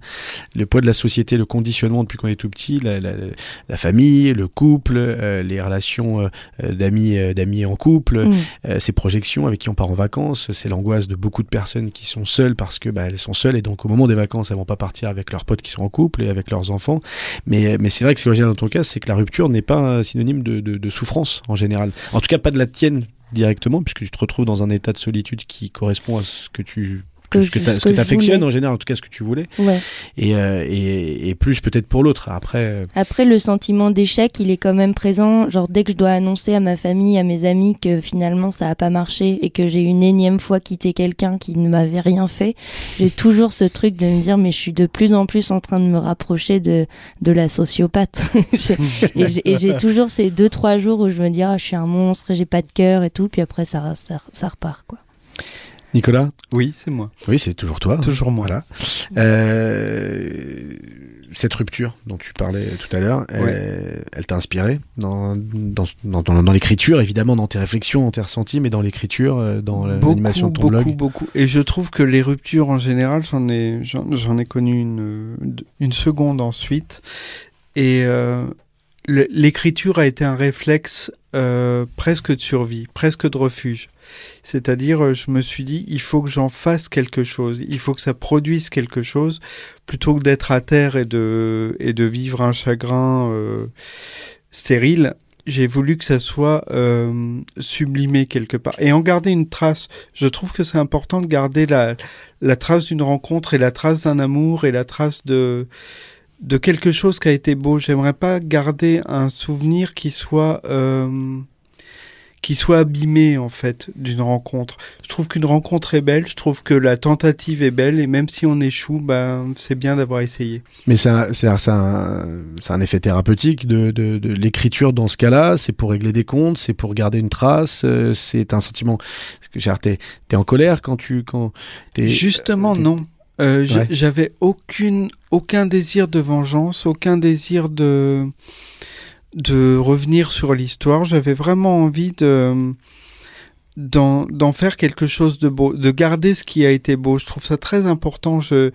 le poids de la société, le conditionnement depuis qu'on est tout petit, la, la, la famille, le couple, euh, les relations euh, euh, d'amis, euh, d'amis en couple, Mm. euh, ces projections avec qui on part en vacances. C'est l'angoisse de beaucoup de personnes qui sont seules parce que bah, elles sont seules et donc au moment des vacances, elles vont pas partir avec leurs potes qui sont en couple et avec leurs enfants. Mais mais c'est vrai que ce est original dans ton cas, c'est que la rupture n'est pas synonyme de, de, de souffrance en général. En tout cas, pas de la tienne directement, puisque tu te retrouves dans un état de solitude qui correspond à ce que tu Que ce que t'a- ce ce que que je t'affectionnes voulais. en général, en tout cas ce que tu voulais, ouais et, euh, et, et plus peut-être pour l'autre. Après, euh, Après, le sentiment d'échec, il est quand même présent. Genre, dès que je dois annoncer à ma famille, à mes amis que finalement ça a pas marché et que j'ai une énième fois quitté quelqu'un qui ne m'avait rien fait, j'ai toujours ce truc de me dire, mais je suis de plus en plus en train de me rapprocher de, de la sociopathe. J'ai- et j'ai- et j'ai toujours ces deux, trois jours où je me dis, ah, je suis un monstre, j'ai pas de cœur et tout. Puis après, ça, ça, ça repart, quoi. Nicolas, Oui, c'est moi. oui, c'est toujours toi. Toujours moi. Voilà. Euh, cette rupture dont tu parlais tout à l'heure, elle t'a inspiré dans, dans, dans, l'écriture, évidemment, dans tes réflexions, dans tes ressentis, mais dans l'écriture, euh, dans l'animation de ton beaucoup, blog. beaucoup. Et je trouve que les ruptures en général, j'en ai, j'en, j'en ai connu une, une seconde ensuite. Et euh, l'écriture a été un réflexe euh, presque de survie, presque de refuge. C'est-à-dire, euh, je me suis dit, il faut que j'en fasse quelque chose, il faut que ça produise quelque chose, plutôt que d'être à terre et de, et de vivre un chagrin. euh, stérile, j'ai voulu que ça soit euh, sublimé quelque part et en garder une trace. Je trouve que c'est important de garder la, la trace d'une rencontre et la trace d'un amour et la trace de de quelque chose qui a été beau. J'aimerais pas garder un souvenir qui soit qui soit abîmé en fait d'une rencontre. Je trouve qu'une rencontre est belle, je trouve que la tentative est belle et même si on échoue, ben c'est bien d'avoir essayé. Mais c'est un, effet thérapeutique de, de, de l'écriture dans ce cas-là. C'est pour régler des comptes, c'est pour garder une trace. euh, C'est un sentiment. Parce que, t'es, en colère quand tu, quand t'es. Justement, non. Euh, Ouais. J'avais aucune, aucun désir de vengeance, aucun désir de, de revenir sur l'histoire. J'avais vraiment envie de, d'en, d'en faire quelque chose de beau, de garder ce qui a été beau. Je trouve ça très important. Je,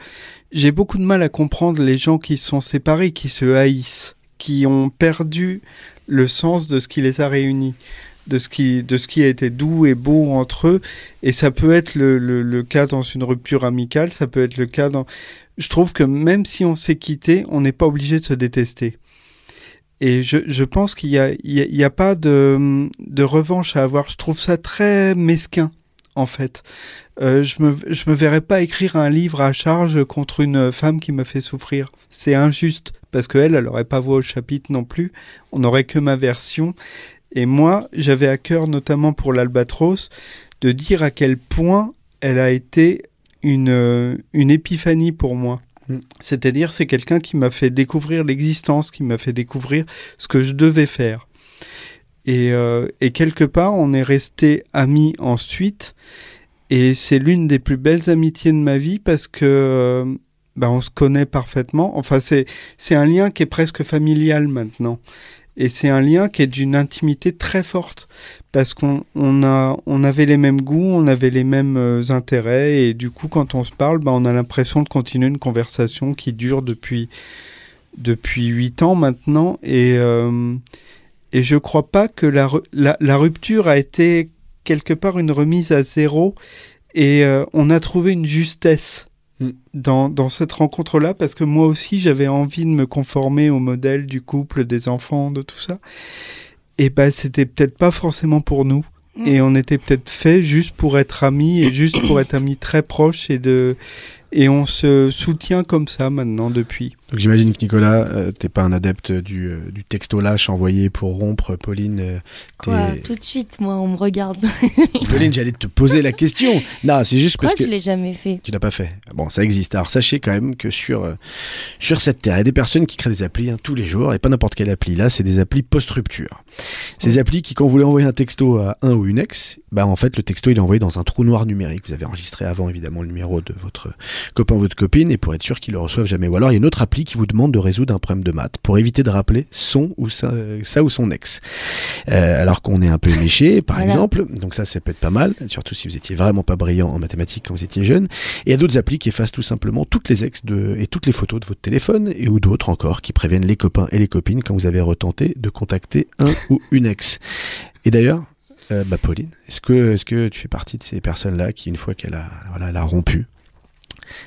j'ai beaucoup de mal à comprendre les gens qui se sont séparés, qui se haïssent, qui ont perdu le sens de ce qui les a réunis, de ce qui, de ce qui a été doux et beau entre eux. Et ça peut être le, le, le cas dans une rupture amicale, ça peut être le cas dans... Je trouve que même si on s'est quitté, on n'est pas obligé de se détester. Et je, pense qu'il y a, y a, a pas de, de revanche à avoir. Je trouve ça très mesquin, en fait. Euh, je me, me verrais pas écrire un livre à charge contre une femme qui m'a fait souffrir. C'est injuste parce que elle, elle aurait pas voix au chapitre non plus. On n'aurait que ma version. Et moi, j'avais à cœur, notamment pour l'Albatros, de dire à quel point elle a été une, une épiphanie pour moi. Mm. C'est-à-dire, c'est quelqu'un qui m'a fait découvrir l'existence, qui m'a fait découvrir ce que je devais faire. Et, euh, et quelque part, on est resté amis ensuite. Et c'est l'une des plus belles amitiés de ma vie parce que euh, bah, on se connaît parfaitement. Enfin, c'est c'est un lien qui est presque familial maintenant. Et c'est un lien qui est d'une intimité très forte parce qu'on on a on avait les mêmes goûts, on avait les mêmes euh, intérêts et du coup quand on se parle, bah, on a l'impression de continuer une conversation qui dure depuis depuis huit ans maintenant et euh, et je crois pas que la, la rupture a été quelque part une remise à zéro et euh, on a trouvé une justesse Mm. dans, dans cette rencontre-là parce que moi aussi j'avais envie de me conformer au modèle du couple, des enfants, de tout ça. Et ben c'était peut-être pas forcément pour nous. Mm. Et on était peut-être fait juste pour être amis et juste pour être amis très proches et de et on se soutient comme ça maintenant depuis. Donc j'imagine que Nicolas, euh, t'es pas un adepte du, euh, du texto lâche envoyé pour rompre. Pauline, euh, Quoi, tout de suite, moi, on me regarde. Pauline, j'allais te poser la question. Non, c'est juste Je parce que je l'ai jamais fait. tu l'as pas fait. Bon, ça existe. Alors sachez quand même que sur euh, sur cette terre, il y a des personnes qui créent des applis hein, tous les jours et pas n'importe quelle appli. Là, c'est des applis post-rupture. Ces applis qui, quand vous voulez envoyer un texto à un ou une ex, bah en fait le texto il est envoyé dans un trou noir numérique. Vous avez enregistré avant évidemment le numéro de votre copain ou votre copine et pour être sûr qu'il le reçoive jamais. Ou alors il y a une autre appli qui vous demande de résoudre un problème de maths pour éviter de rappeler son ou sa, euh, ça ou son ex. Euh, alors qu'on est un peu éméché, par Voilà. exemple. Donc ça, ça peut être pas mal, surtout si vous étiez vraiment pas brillant en mathématiques quand vous étiez jeune. Et il y a d'autres applis qui effacent tout simplement toutes les ex de, et toutes les photos de votre téléphone et ou d'autres encore qui préviennent les copains et les copines quand vous avez retenté de contacter un ou une ex. Et d'ailleurs, euh, bah Pauline, est-ce que, est-ce que tu fais partie de ces personnes-là qui, une fois qu'elle a, voilà, elle a rompu,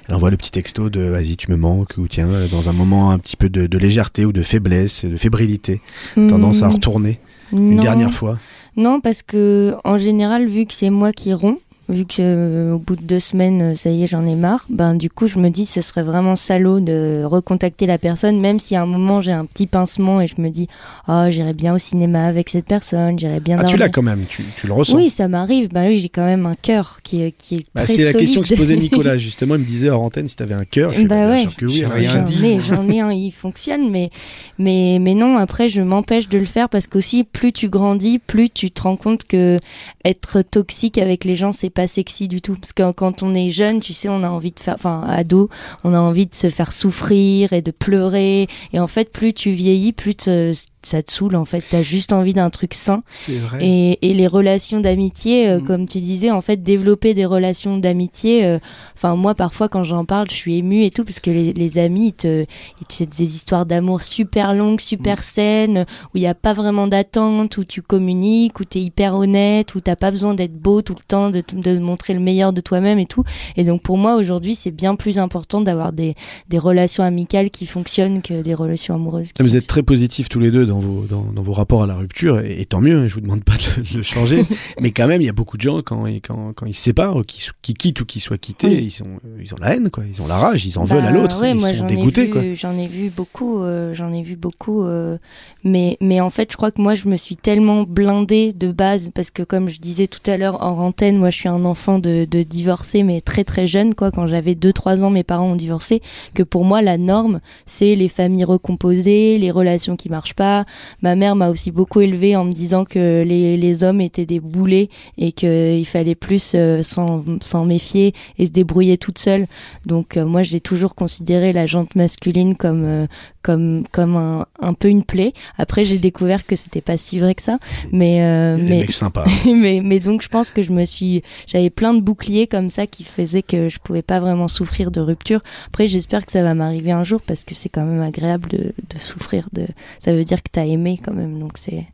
elle envoie le petit texto de vas-y tu me manques ou tiens euh, dans un moment un petit peu de, de légèreté ou de faiblesse, de fébrilité, tendance à Hmm, retourner une non. dernière fois. Non, parce que en général, vu que c'est moi qui romps, vu que euh, au bout de deux semaines, euh, ça y est, j'en ai marre, ben du coup, je me dis, ce serait vraiment salaud de recontacter la personne, même si à un moment j'ai un petit pincement et je me dis, oh, j'irais bien au cinéma avec cette personne, j'irais bien. Ah tu l'as quand même, tu, tu le ressens. Oui, ça m'arrive. Ben oui, j'ai quand même un cœur qui est qui est Bah, très c'est la question que se posait Nicolas justement. Il me disait hors antenne si t'avais un cœur. Je Bah ouais. sûr que oui. J'en dit. ai, j'en ai un, il fonctionne, mais, mais, mais non, après, je m'empêche de le faire parce qu'aussi, plus tu grandis, plus tu te rends compte que être toxique avec les gens, c'est pas sexy du tout. Parce que quand on est jeune, tu sais, on a envie de faire, enfin, ado, on a envie de se faire souffrir et de pleurer. Et en fait, plus tu vieillis, plus te- ça te saoule, en fait. T'as juste envie d'un truc sain. C'est vrai. Et, et les relations d'amitié, euh, Mm. comme tu disais, en fait, développer des relations d'amitié. euh, Enfin, moi, parfois, quand j'en parle, je suis émue et tout, parce que les, les amis, ils te, ils te des histoires d'amour super longues, super saines, où il n'y a pas vraiment d'attente, où tu communiques, où tu es hyper honnête, où t'as pas besoin d'être beau tout le temps, de, de montrer le meilleur de toi-même et tout. Et donc, pour moi, aujourd'hui, c'est bien plus important d'avoir des, des relations amicales qui fonctionnent que des relations amoureuses. Vous êtes très positifs tous les deux dans, dans vos, dans, dans vos rapports à la rupture, et, et tant mieux, hein, je vous demande pas de le, de le changer, mais quand même, il y a beaucoup de gens, quand, ils- quand, quand ils se séparent, qui, qui quittent ou qui soient quittés, Oui. ils, euh, ils ont la haine, quoi, ils ont la rage, ils en Bah, veulent à l'autre, ouais, ils moi, sont dégoûtés. J'en ai vu beaucoup, euh, j'en ai vu beaucoup. euh, mais, mais en fait, je crois que moi, je me suis tellement blindée de base parce que, comme je disais tout à l'heure en antenne, moi, je suis un enfant de, de divorcé, mais très très jeune, quoi. Quand j'avais 2-3 ans, mes parents ont divorcé. Que pour moi, la norme, c'est les familles recomposées, les relations qui marchent pas. Ma mère m'a aussi beaucoup élevée en me disant que les, hommes étaient des boulets et qu'il fallait plus euh, s'en méfier et se débrouiller toute seule. Donc euh, moi j'ai toujours considéré la jante masculine comme euh, comme comme un, un peu une plaie. Après j'ai découvert que c'était pas si vrai que ça, mais euh, mais, mecs sympas. mais mais donc je pense que je me suis j'avais plein de boucliers comme ça qui faisaient que je pouvais pas vraiment souffrir de rupture. Après j'espère que ça va m'arriver un jour parce que c'est quand même agréable de, de souffrir de ça veut dire que t'as aimé quand même donc c'est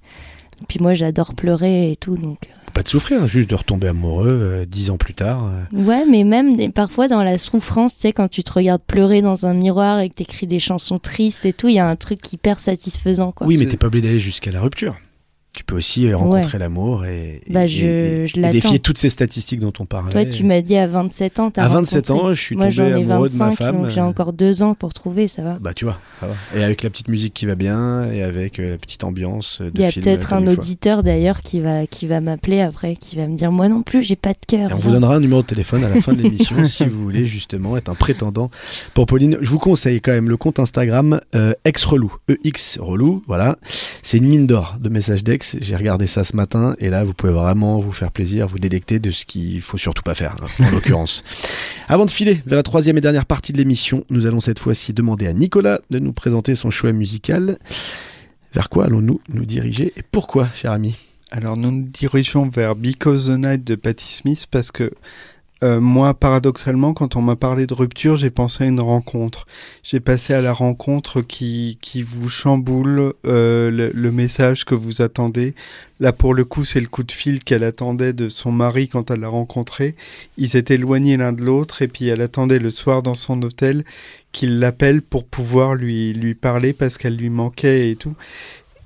puis moi j'adore pleurer et tout donc euh, Pas de souffrir, juste de retomber amoureux euh, dix ans plus tard. euh. Ouais, mais même parfois dans la souffrance, tu sais, quand tu te regardes pleurer dans un miroir et que t'écris des chansons tristes et tout, il y a un truc hyper satisfaisant, quoi. Oui, mais t'es pas obligé d'aller jusqu'à la rupture. Tu peux aussi euh, rencontrer l'amour et, et- Bah, je- et- et- je et l'attends. défier toutes ces statistiques dont on parlait. Toi, tu m'as dit à 27 ans, t'as À 27 rencontré. ans, je suis Moi, tombé ai amoureux de 25, ma femme. donc j'ai encore deux ans pour trouver, ça va. Bah tu vois, ça va. Et avec la petite musique qui va bien, et avec euh, la petite ambiance euh, de Il y a peut-être un auditeur d'ailleurs qui va qui va m'appeler après, qui va me dire moi non plus, j'ai pas de cœur. On viens. vous donnera un numéro de téléphone à la fin de l'émission si vous voulez justement être un prétendant pour Pauline. Je vous conseille quand même le compte Instagram euh, ex relou, EX relou, voilà. C'est une mine d'or de messages d'ex. J'ai regardé ça ce matin et là vous pouvez vraiment vous faire plaisir, vous délecter de ce qu'il faut surtout pas faire hein, en l'occurrence. Avant de filer vers la troisième et dernière partie de l'émission, nous allons cette fois-ci demander à Nicolas de nous présenter son choix musical. Vers quoi allons-nous nous diriger et pourquoi, cher ami? Alors nous nous dirigeons vers Because the Night de Patti Smith parce que euh, moi, paradoxalement, quand on m'a parlé de rupture, j'ai pensé à une rencontre. J'ai passé à la rencontre qui, qui vous chamboule euh, le, le message que vous attendez. Là, pour le coup, c'est le coup de fil qu'elle attendait de son mari quand elle l'a rencontré. Ils étaient éloignés l'un de l'autre et puis elle attendait le soir dans son hôtel qu'il l'appelle pour pouvoir lui, lui parler parce qu'elle lui manquait et tout.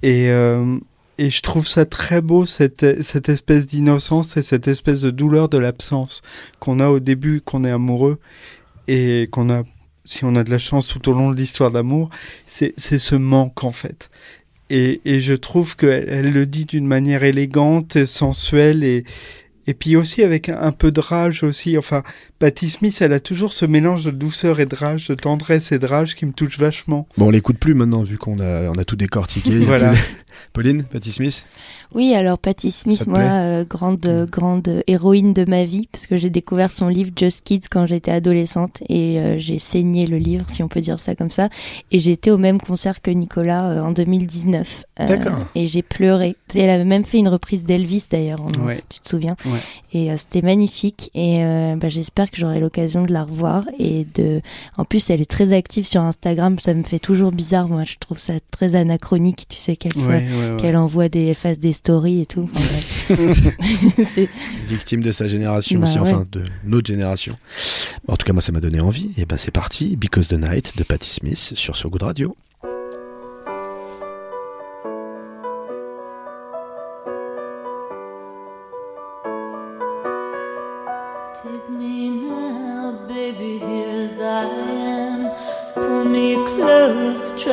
Et, euh, et je trouve ça très beau, cette, cette espèce d'innocence et cette espèce de douleur de l'absence qu'on a au début, qu'on est amoureux et qu'on a, si on a de la chance tout au long de l'histoire d'amour, c'est ce manque en fait. Et, et je trouve qu'elle elle le dit d'une manière élégante et sensuelle et, et puis aussi avec un, un peu de rage aussi. Enfin, Patti Smith, elle a toujours ce mélange de douceur et de rage, de tendresse et de rage qui me touche vachement. Bon, on l'écoute plus maintenant vu qu'on a, on a tout décortiqué. Voilà. plus- Pauline, Patti Smith? Oui, alors Patti Ça Smith, moi, euh, grande euh, grande héroïne de ma vie, parce que j'ai découvert son livre Just Kids quand j'étais adolescente et euh, j'ai saigné le livre, si on peut dire ça comme ça. Et j'ai été au même concert que Nicolas euh, en 2019. Euh, D'accord. Et j'ai pleuré. Elle avait même fait une reprise d'Elvis d'ailleurs, en- Ouais. tu te souviens? Ouais. Et euh, c'était magnifique. Et euh, bah, j'espère que j'aurai l'occasion de la revoir. Et de, en plus, elle est très active sur Instagram. Ça me fait toujours bizarre. Moi, je trouve ça très anachronique. Tu sais qu'elle soit Ouais, ouais, ouais. qu'elle envoie des, elle fasse des stories et tout. Victime de sa génération Bah aussi, ouais. enfin de notre génération. En tout cas, moi, ça m'a donné envie. Et ben, c'est parti. Because the Night de Patti Smith sur So Good Radio.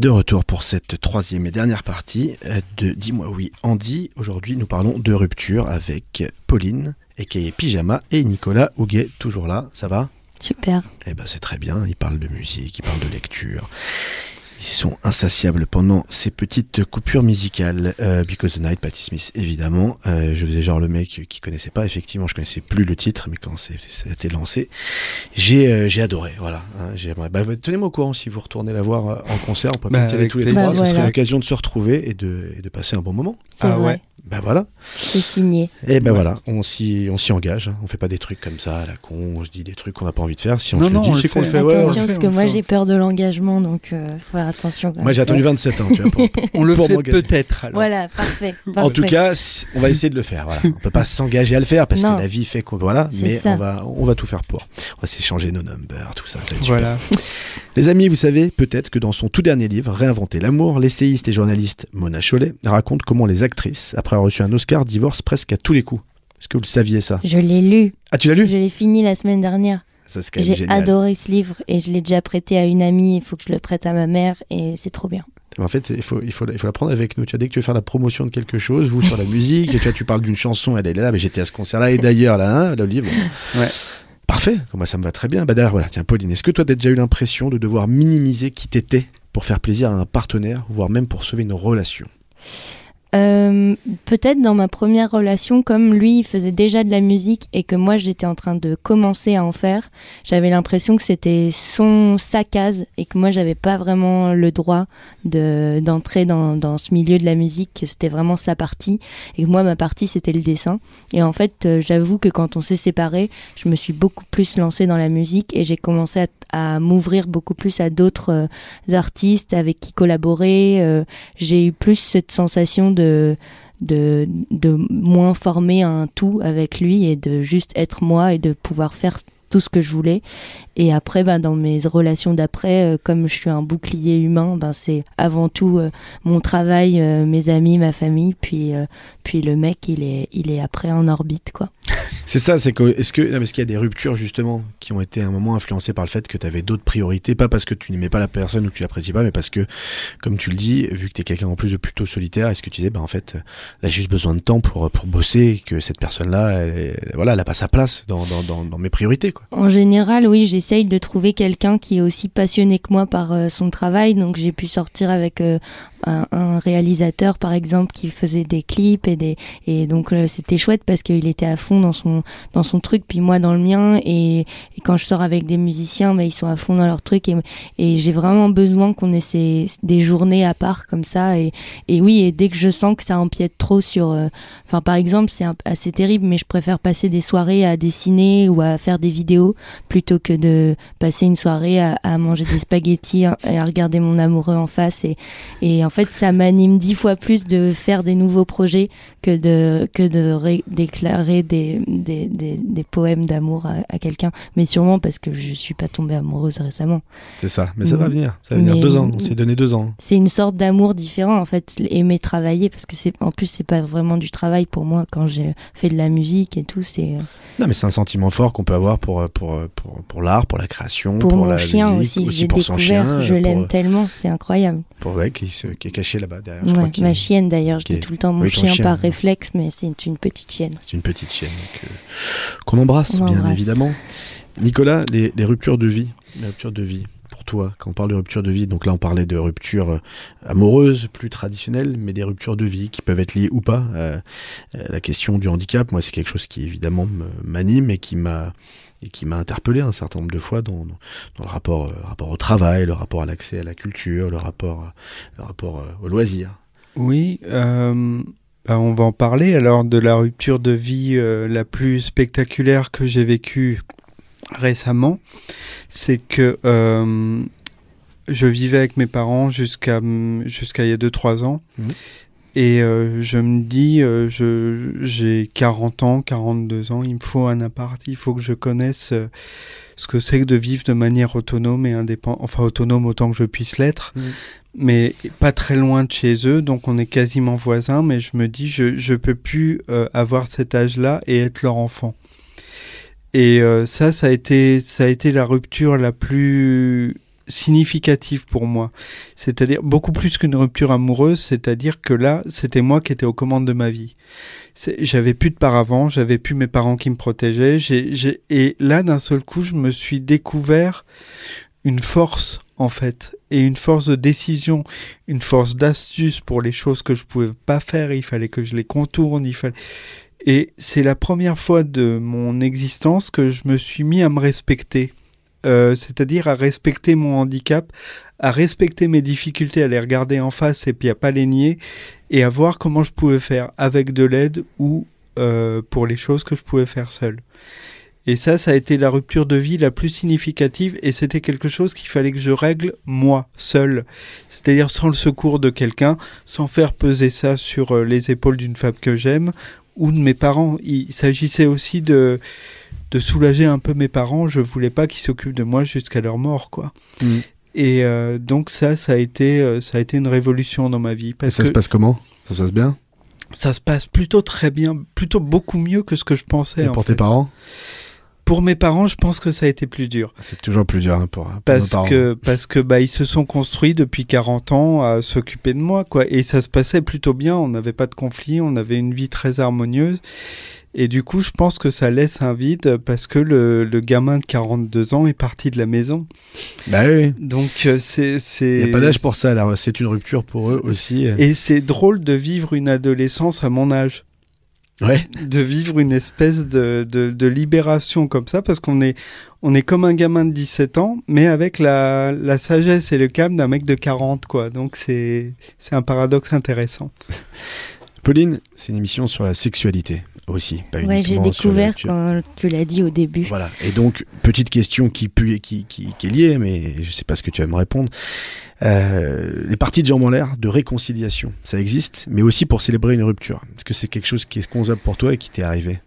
De retour pour cette troisième et dernière partie euh, de Dis-moi oui, Andy. Aujourd'hui, nous parlons de rupture avec Pauline, a.k.a. Pyjama, et Nicolas Houguet, toujours là. Ça va? Super. Eh ben, c'est très bien. Ils parlent de musique, ils parlent de lecture. Ils sont insatiables pendant ces petites coupures musicales. Euh, Because the Night, Patti Smith, évidemment. Euh, je faisais genre le mec qui connaissait pas. Effectivement, je connaissais plus le titre, mais quand c'est, ça a été lancé, j'ai, euh, j'ai adoré. Voilà. Hein, j'ai, bah, tenez-moi au courant si vous retournez la voir euh, en concert. On peut Bah, tous les trois. Bah, Ça serait voilà. l'occasion de se retrouver et de, et de passer un bon moment. Ah vrai. ouais. Ben voilà. C'est signé. Et ben Ouais. voilà, on s'y, on s'y engage. hein. On fait pas des trucs comme ça à la con. On se dit des trucs qu'on n'a pas envie de faire. Si on Non, se non, le dit, on le c'est qu'on le fait. ouais. Attention, on parce fait, que moi fait. j'ai peur de l'engagement, donc euh, faut faire attention. quand Moi, j'ai attendu 27 ans, tu vois, pour- On le Pour fait m'engager. peut-être alors. Voilà, parfait. En tout cas, on va essayer de le faire. Voilà. On peut pas s'engager à le faire parce Non. que la vie fait qu'on voilà, C'est mais ça. on va on va tout faire pour. On va s'échanger nos numbers, tout ça. super. Voilà. Les amis, vous savez peut-être que dans son tout dernier livre, Réinventer l'amour, l'essayiste et journaliste Mona Chollet raconte comment les actrices, après avoir reçu un Oscar, divorcent presque à tous les coups. Est-ce que vous le saviez ça? Je l'ai lu. Ah, tu l'as lu? Je l'ai fini la semaine dernière. Ça c'est quand même J'ai génial. adoré ce livre et je l'ai déjà prêté à une amie. Il faut que je le prête à ma mère et c'est trop bien. En fait, il faut, il faut, il faut la prendre avec nous. Tu as dès que tu veux faire la promotion de quelque chose, vous sur la musique, et tu, vois, tu parles d'une chanson, elle est là, mais j'étais à ce concert-là, et d'ailleurs, là, hein, le livre. Ouais. Parfait, moi ça me va très bien. Bah d'ailleurs, voilà, tiens, Pauline, est-ce que toi, tu as déjà eu l'impression de devoir minimiser qui t'étais pour faire plaisir à un partenaire, voire même pour sauver une relation? Euh, Peut-être dans ma première relation, comme lui, il faisait déjà de la musique et que moi, j'étais en train de commencer à en faire, j'avais l'impression que c'était son sa case et que moi, j'avais pas vraiment le droit de d'entrer dans, dans ce milieu de la musique, que c'était vraiment sa partie et que moi, ma partie, c'était le dessin. Et en fait, euh, j'avoue que quand on s'est séparés, je me suis beaucoup plus lancée dans la musique et j'ai commencé à, à m'ouvrir beaucoup plus à d'autres euh, artistes avec qui collaborer. j'ai eu plus cette sensation de de, de moins former un tout avec lui et de juste être moi et de pouvoir faire tout ce que je voulais. Et après, ben, dans mes relations d'après, euh, comme je suis un bouclier humain, ben, c'est avant tout euh, mon travail, euh, mes amis, ma famille, puis, puis le mec, il est, il est après en orbite, quoi. C'est ça, c'est que est-ce que qu'il y a des ruptures justement qui ont été à un moment influencées par le fait que tu avais d'autres priorités, pas parce que tu n'aimais pas la personne ou que tu l'apprécies pas, mais parce que comme tu le dis, vu que tu es quelqu'un en plus de plutôt solitaire, est-ce que tu disais bah en fait là j'ai juste besoin de temps pour pour bosser que cette personne là elle, voilà, elle a pas sa place dans dans, dans, mes priorités. En général, oui, j'essaye de trouver quelqu'un qui est aussi passionné que moi par euh, son travail. Donc, j'ai pu sortir avec euh, un, réalisateur, par exemple, qui faisait des clips et des et donc euh, c'était chouette parce qu'il était à fond dans son dans son truc, puis moi dans le mien. Et, quand je sors avec des musiciens, bah, ils sont à fond dans leur truc et, et j'ai vraiment besoin qu'on ait ces, des journées à part comme ça. Et, et oui, et dès que je sens que ça empiète trop sur, euh, enfin par exemple, c'est assez terrible, mais je préfère passer des soirées à dessiner ou à faire des vidéos plutôt que de passer une soirée à, à manger des spaghettis et à regarder mon amoureux en face. Et, et fait, ça m'anime dix fois plus de faire des nouveaux projets que de, que de ré- déclarer des, des, des, des poèmes d'amour à, à quelqu'un. Mais sûrement parce que je suis pas tombée amoureuse récemment. C'est ça, mais ça va Mhm. venir, ça va venir Mais- deux ans, on s'est donné deux ans. C'est une sorte d'amour différent en fait, aimer travailler parce que c'est en plus c'est pas vraiment du travail pour moi quand j'ai fait de la musique et tout, c'est euh, Non mais c'est un sentiment fort qu'on peut avoir pour pour pour, pour l'art, pour la création, pour, mon la chien musique, aussi, j'ai pour découvert, chien, je pour- l'aime tellement, c'est incroyable. pour ouais, qui, qui est caché là-bas derrière. je Ouais, ma chienne d'ailleurs, je dis tout le temps mon oui, chien, chien, par ouais. Réflexe, mais c'est une petite chienne. C'est une petite chienne qu'on embrasse, On bien évidemment. Nicolas, les, les ruptures de vie, les ruptures de vie pour toi, quand on parle de rupture de vie, donc là on parlait de ruptures euh, amoureuses, plus traditionnelles, mais des ruptures de vie qui peuvent être liées ou pas. Euh, euh, la question du handicap, moi c'est quelque chose qui évidemment me- m'anime et qui m'a et qui m'a interpellé un certain nombre de fois dans, dans, dans le rapport, euh, rapport au travail, le rapport à l'accès à la culture, le rapport, le rapport euh, au loisir. Oui, euh, on va en parler alors de la rupture de vie euh, la plus spectaculaire que j'ai vécue récemment. C'est que euh, je vivais avec mes parents jusqu'à jusqu'à il y a 2-3 ans. Mhm. Et euh, je me dis, euh, je j'ai 40 ans, 42 ans, il me faut un appart, il faut que je connaisse euh, ce que c'est que de vivre de manière autonome et indépendante, enfin autonome autant que je puisse l'être, Mhm. Mais pas très loin de chez eux, donc on est quasiment voisins, mais je me dis, je je peux plus euh, avoir cet âge-là et être leur enfant. Et euh, ça, ça a été, ça a été la rupture la plus significative pour moi. C'est-à-dire beaucoup plus qu'une rupture amoureuse, c'est-à-dire que là, c'était moi qui étais aux commandes de ma vie. J'avais plus de paravent, j'avais plus mes parents qui me protégeaient, j'ai, j'ai- et là, d'un seul coup, je me suis découvert une force en fait, et une force de décision, une force d'astuce pour les choses que je pouvais pas faire. Il fallait que je les contourne. Et c'est la première fois de mon existence que je me suis mis à me respecter. Euh, c'est-à-dire à respecter mon handicap, à respecter mes difficultés, à les regarder en face et puis à pas les nier, et à voir comment je pouvais faire avec de l'aide ou euh, pour les choses que je pouvais faire seul. Et ça, ça a été la rupture de vie la plus significative, et c'était quelque chose qu'il fallait que je règle moi, seul. C'est-à-dire sans le secours de quelqu'un, sans faire peser ça sur euh, les épaules d'une femme que j'aime ou de mes parents. Il s'agissait aussi de de soulager un peu mes parents. Je voulais pas qu'ils s'occupent de moi jusqu'à leur mort, quoi. Mm. Et euh, donc ça, ça a été, euh, ça a été une révolution dans ma vie parce ça que se passe comment? Ça se passe bien? Ça se passe plutôt très bien, plutôt beaucoup mieux que ce que je pensais. Et en pour fait. tes parents? Pour mes parents, je pense que ça a été plus dur. C'est toujours plus dur hein, pour, pour nos Parce parents. que, parce que bah, ils se sont construits depuis 40 ans à s'occuper de moi, quoi. Et ça se passait plutôt bien, on n'avait pas de conflit, on avait une vie très harmonieuse. Et du coup, je pense que ça laisse un vide parce que le, le gamin de 42 ans est parti de la maison. Bah oui, Donc, euh, c'est. il n'y c'est a pas d'âge pour ça, là. c'est une rupture pour eux aussi. Et c'est drôle de vivre une adolescence à mon âge. Ouais. de vivre une espèce de, de, de libération comme ça, parce qu'on est, on est comme un gamin de 17 ans, mais avec la, la sagesse et le calme d'un mec de 40, quoi. Donc c'est, c'est un paradoxe intéressant. Pauline, c'est une émission sur la sexualité aussi, pas Ouais, j'ai uniquement sur la découvert quand tu l'as dit au début. Voilà. Et donc, petite question qui, qui, qui, qui est liée, mais je sais pas ce que tu vas me répondre. Euh, les parties de jambes en l'air de réconciliation, ça existe, mais aussi pour célébrer une rupture. Est-ce que c'est quelque chose qui est concevable pour toi et qui t'est arrivé?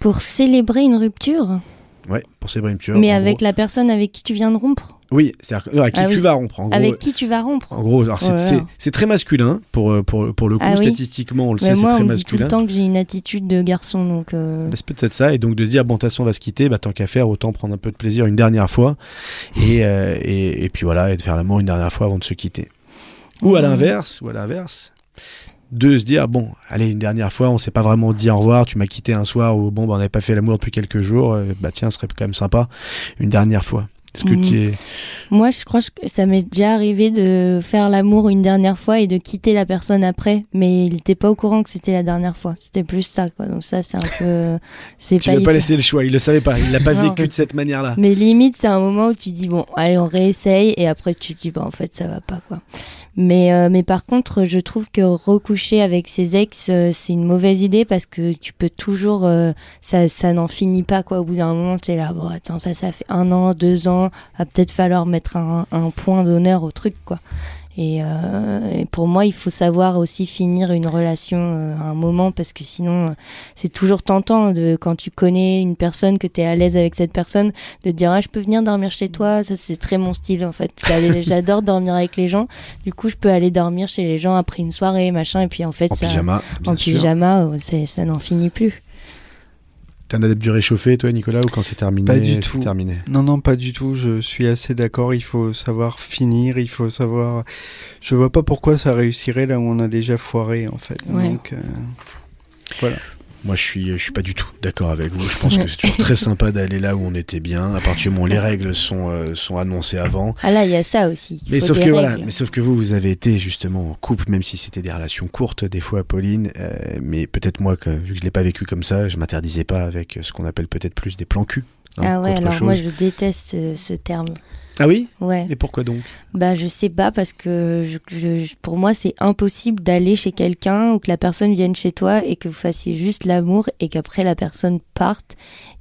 Pour célébrer une rupture, Ouais, pour célébrer une rupture. mais avec gros. la personne avec qui tu viens de rompre Oui, c'est-à-dire à qui Ah tu oui. vas rompre. En gros, Avec qui tu vas rompre en gros alors c'est, Oh c'est- très masculin pour, pour, pour le coup, Ah statistiquement, on le Mais sait, c'est très on me dit tout masculin. le temps que j'ai une attitude de garçon, donc... euh, Bah, c'est peut-être ça, et donc de se dire, bon, de toute façon, on va se quitter, bah, tant qu'à faire, autant prendre un peu de plaisir une dernière fois, et, euh, et, et puis voilà, et de faire l'amour une dernière fois avant de se quitter. Ou à l'inverse, ou à l'inverse, de se dire, bon, allez, une dernière fois, on s'est pas vraiment dit au revoir, tu m'as quitté un soir où, bon, bah, on n'avait pas fait l'amour depuis quelques jours, euh, bah tiens, ce serait quand même sympa, une dernière fois. Est-ce que tu es... Moi, je crois que ça m'est déjà arrivé de faire l'amour une dernière fois et de quitter la personne après, mais il n'était pas au courant que c'était la dernière fois. C'était plus ça, quoi. Donc ça, c'est un peu... C'est Tu pas as pas laissé le choix, il le savait pas, il l'a pas Non. vécu de cette manière-là. Mais limite, c'est un moment où tu dis, bon, allez, on réessaye, et après tu dis, bah, en fait, ça va pas, quoi. Mais, euh, mais par contre, je trouve que recoucher avec ses ex, euh, c'est une mauvaise idée parce que tu peux toujours, euh, ça, ça n'en finit pas, quoi. Au bout d'un moment, tu es là, bon, attends, ça, ça fait un an, deux ans, va peut-être falloir mettre un, un point d'honneur au truc, quoi. Et, euh, et pour moi, il faut savoir aussi finir une relation euh, à un moment parce que sinon, euh, c'est toujours tentant de quand tu connais une personne que tu es à l'aise avec cette personne de te dire ah je peux venir dormir chez toi. Ça c'est très mon style en fait. J'adore dormir avec les gens. Du coup je peux aller dormir chez les gens après une soirée machin. Et puis en fait En ça pyjama, en sûr. pyjama c'est- ça n'en finit plus T'es un adepte du réchauffé, toi, Nicolas, ou quand c'est terminé Pas du tout. terminé Non, non, pas du tout. Je suis assez d'accord. Il faut savoir finir. Il faut savoir. Je vois pas pourquoi ça réussirait là où on a déjà foiré en fait. Ouais. Donc, euh, Moi, je suis, je suis pas du tout d'accord avec vous. Je pense que c'est toujours très sympa d'aller là où on était bien, à partir du moment où les règles sont, euh, sont annoncées avant. ah là il y a ça aussi Il Mais sauf que voilà, mais sauf que vous, vous avez été justement en couple, même si c'était des relations courtes des fois, Pauline. euh, mais peut-être moi, que, vu que je l'ai pas vécu comme ça, je m'interdisais pas avec ce qu'on appelle peut-être plus des plans cul. hein, ah ouais alors moi je déteste ce, ce terme Ah oui? Ouais Et pourquoi donc? Bah je sais pas parce que je, je- je- pour moi c'est impossible d'aller chez quelqu'un ou que la personne vienne chez toi et que vous fassiez juste l'amour et qu'après la personne parte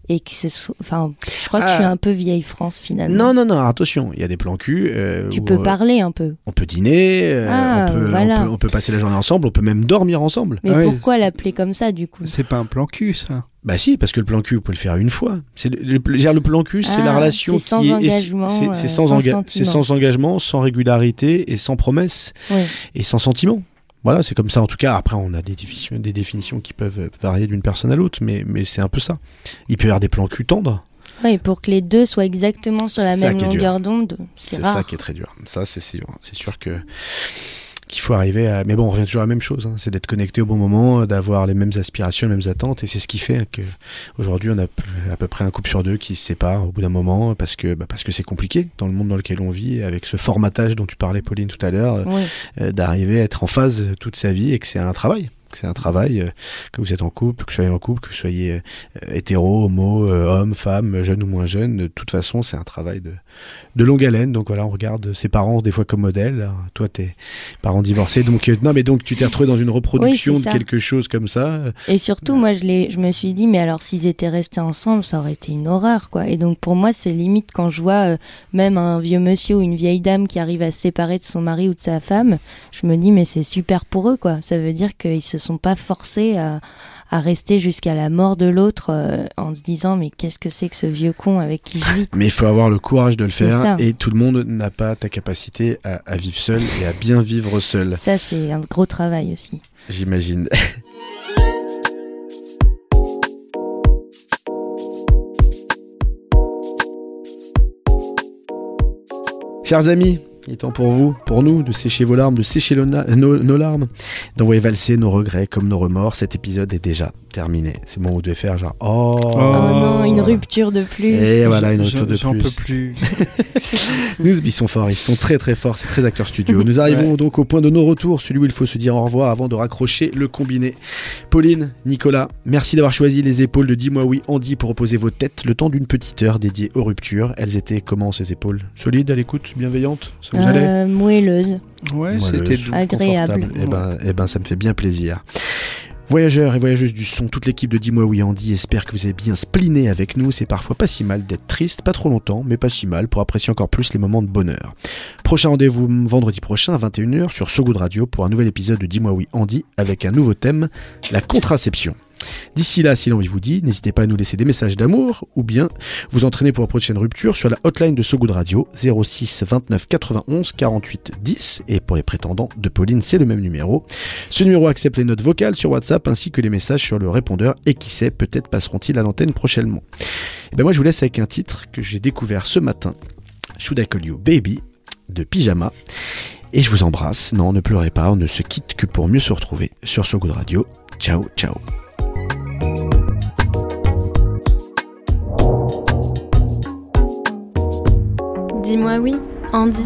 et que ce soit enfin je crois que je suis Ah. un peu vieille France finalement. Non, non, non, attention, il y a des plans cul. euh, Tu où, peux euh, parler un peu. On peut dîner, euh, Ah, on, peut, voilà. on, peut, on peut passer la journée ensemble, on peut même dormir ensemble. Mais Ah oui. pourquoi l'appeler comme ça du coup? C'est pas un plan cul ça. Bah si, parce que le plan cul, vous pouvez le faire une fois. C'est le, le, le- le plan cul, c'est Ah, la relation c'est sans qui est engagement, c'est- c'est euh, sans, sans enga- c'est sans engagement, sans régularité et sans promesse et sans sentiment. Voilà, c'est comme ça en tout cas. Après, on a des définitions, des définitions qui peuvent varier d'une personne à l'autre, mais, mais c'est un peu ça. Il peut y avoir des plans cul tendres, Ouais, pour que les deux soient exactement sur la Ça même est longueur d'onde, c'est c'est rare. ça qui est très dur. Ça, c'est sûr. C'est sûr que qu'il faut arriver à. Mais bon, on revient toujours à la même chose. hein. C'est d'être connecté au bon moment, d'avoir les mêmes aspirations, les mêmes attentes, et c'est ce qui fait que aujourd'hui, on a à peu près un couple sur deux qui se sépare au bout d'un moment parce que bah, parce que c'est compliqué dans le monde dans lequel on vit, avec ce formatage dont tu parlais, Pauline, tout à l'heure. Oui. euh, d'arriver à être en phase toute sa vie et que c'est un travail. Que c'est un travail, euh, que vous êtes en couple, que vous soyez en couple, que vous soyez euh, hétéro, homo, euh, homme, femme, jeune ou moins jeune. De toute façon, c'est un travail de, de longue haleine. Donc voilà, on regarde ses parents des fois comme modèle. Alors, toi, t'es parents divorcés. Donc, non, mais donc tu t'es retrouvé dans une reproduction Oui, de quelque chose comme ça. Et surtout, moi, je, je me suis dit, mais alors s'ils étaient restés ensemble, ça aurait été une horreur, quoi. Et donc, pour moi, c'est limite quand je vois euh, même un vieux monsieur ou une vieille dame qui arrive à se séparer de son mari ou de sa femme, je me dis, mais c'est super pour eux, quoi. Ça veut dire qu'ils se sont pas forcés à, à rester jusqu'à la mort de l'autre euh, en se disant, mais qu'est-ce que c'est que ce vieux con avec qui je vis? Mais il faut avoir le courage de le faire. ça. Et tout le monde n'a pas ta capacité à, à vivre seul et à bien vivre seul. Ça, c'est un gros travail aussi. J'imagine. Chers amis, il est temps pour vous, pour nous, de sécher vos larmes, de sécher nos, nos larmes, d'envoyer valser nos regrets comme nos remords. Cet épisode est déjà terminé. C'est bon, vous devez faire genre oh. Oh, non, une rupture de plus. Et voilà, une rupture de j'en plus. peux plus. Nous, ils sont forts, ils sont très très forts, c'est très acteurs studio. Nous arrivons donc au point de nos retours, celui où il faut se dire au revoir avant de raccrocher le combiné. Pauline, Nicolas, merci d'avoir choisi les épaules de Dis-moi oui, Andy pour reposer vos têtes le temps d'une petite heure dédiée aux ruptures. Elles étaient comment ces épaules? Solides, à l'écoute, bienveillantes? Ça vous Euh, moelleuse. Ouais, c'était. Agréable. confortable. Eh ben, eh ben, ça me fait bien plaisir. Voyageurs et voyageuses du son, toute l'équipe de Dis-moi oui Andy espère que vous avez bien spliné avec nous. C'est parfois pas si mal d'être triste, pas trop longtemps, mais pas si mal pour apprécier encore plus les moments de bonheur. Prochain rendez-vous vendredi prochain à 21h sur So Good Radio pour un nouvel épisode de Dis-moi oui Andy avec un nouveau thème, la contraception. D'ici là, si l'envie vous dit, n'hésitez pas à nous laisser des messages d'amour ou bien vous entraîner pour une prochaine rupture sur la hotline de So Good Radio 06 29 91 48 10 et pour les prétendants de Pauline, c'est le même numéro. Ce numéro accepte les notes vocales sur WhatsApp ainsi que les messages sur le répondeur et qui sait, peut-être passeront-ils à l'antenne prochainement. Et ben moi je vous laisse avec un titre que j'ai découvert ce matin, Should I Baby? De Pyjama. Et je vous embrasse. Non, ne pleurez pas, on ne se quitte que pour mieux se retrouver sur So Good Radio. Ciao, ciao. Dis-moi oui, Andy.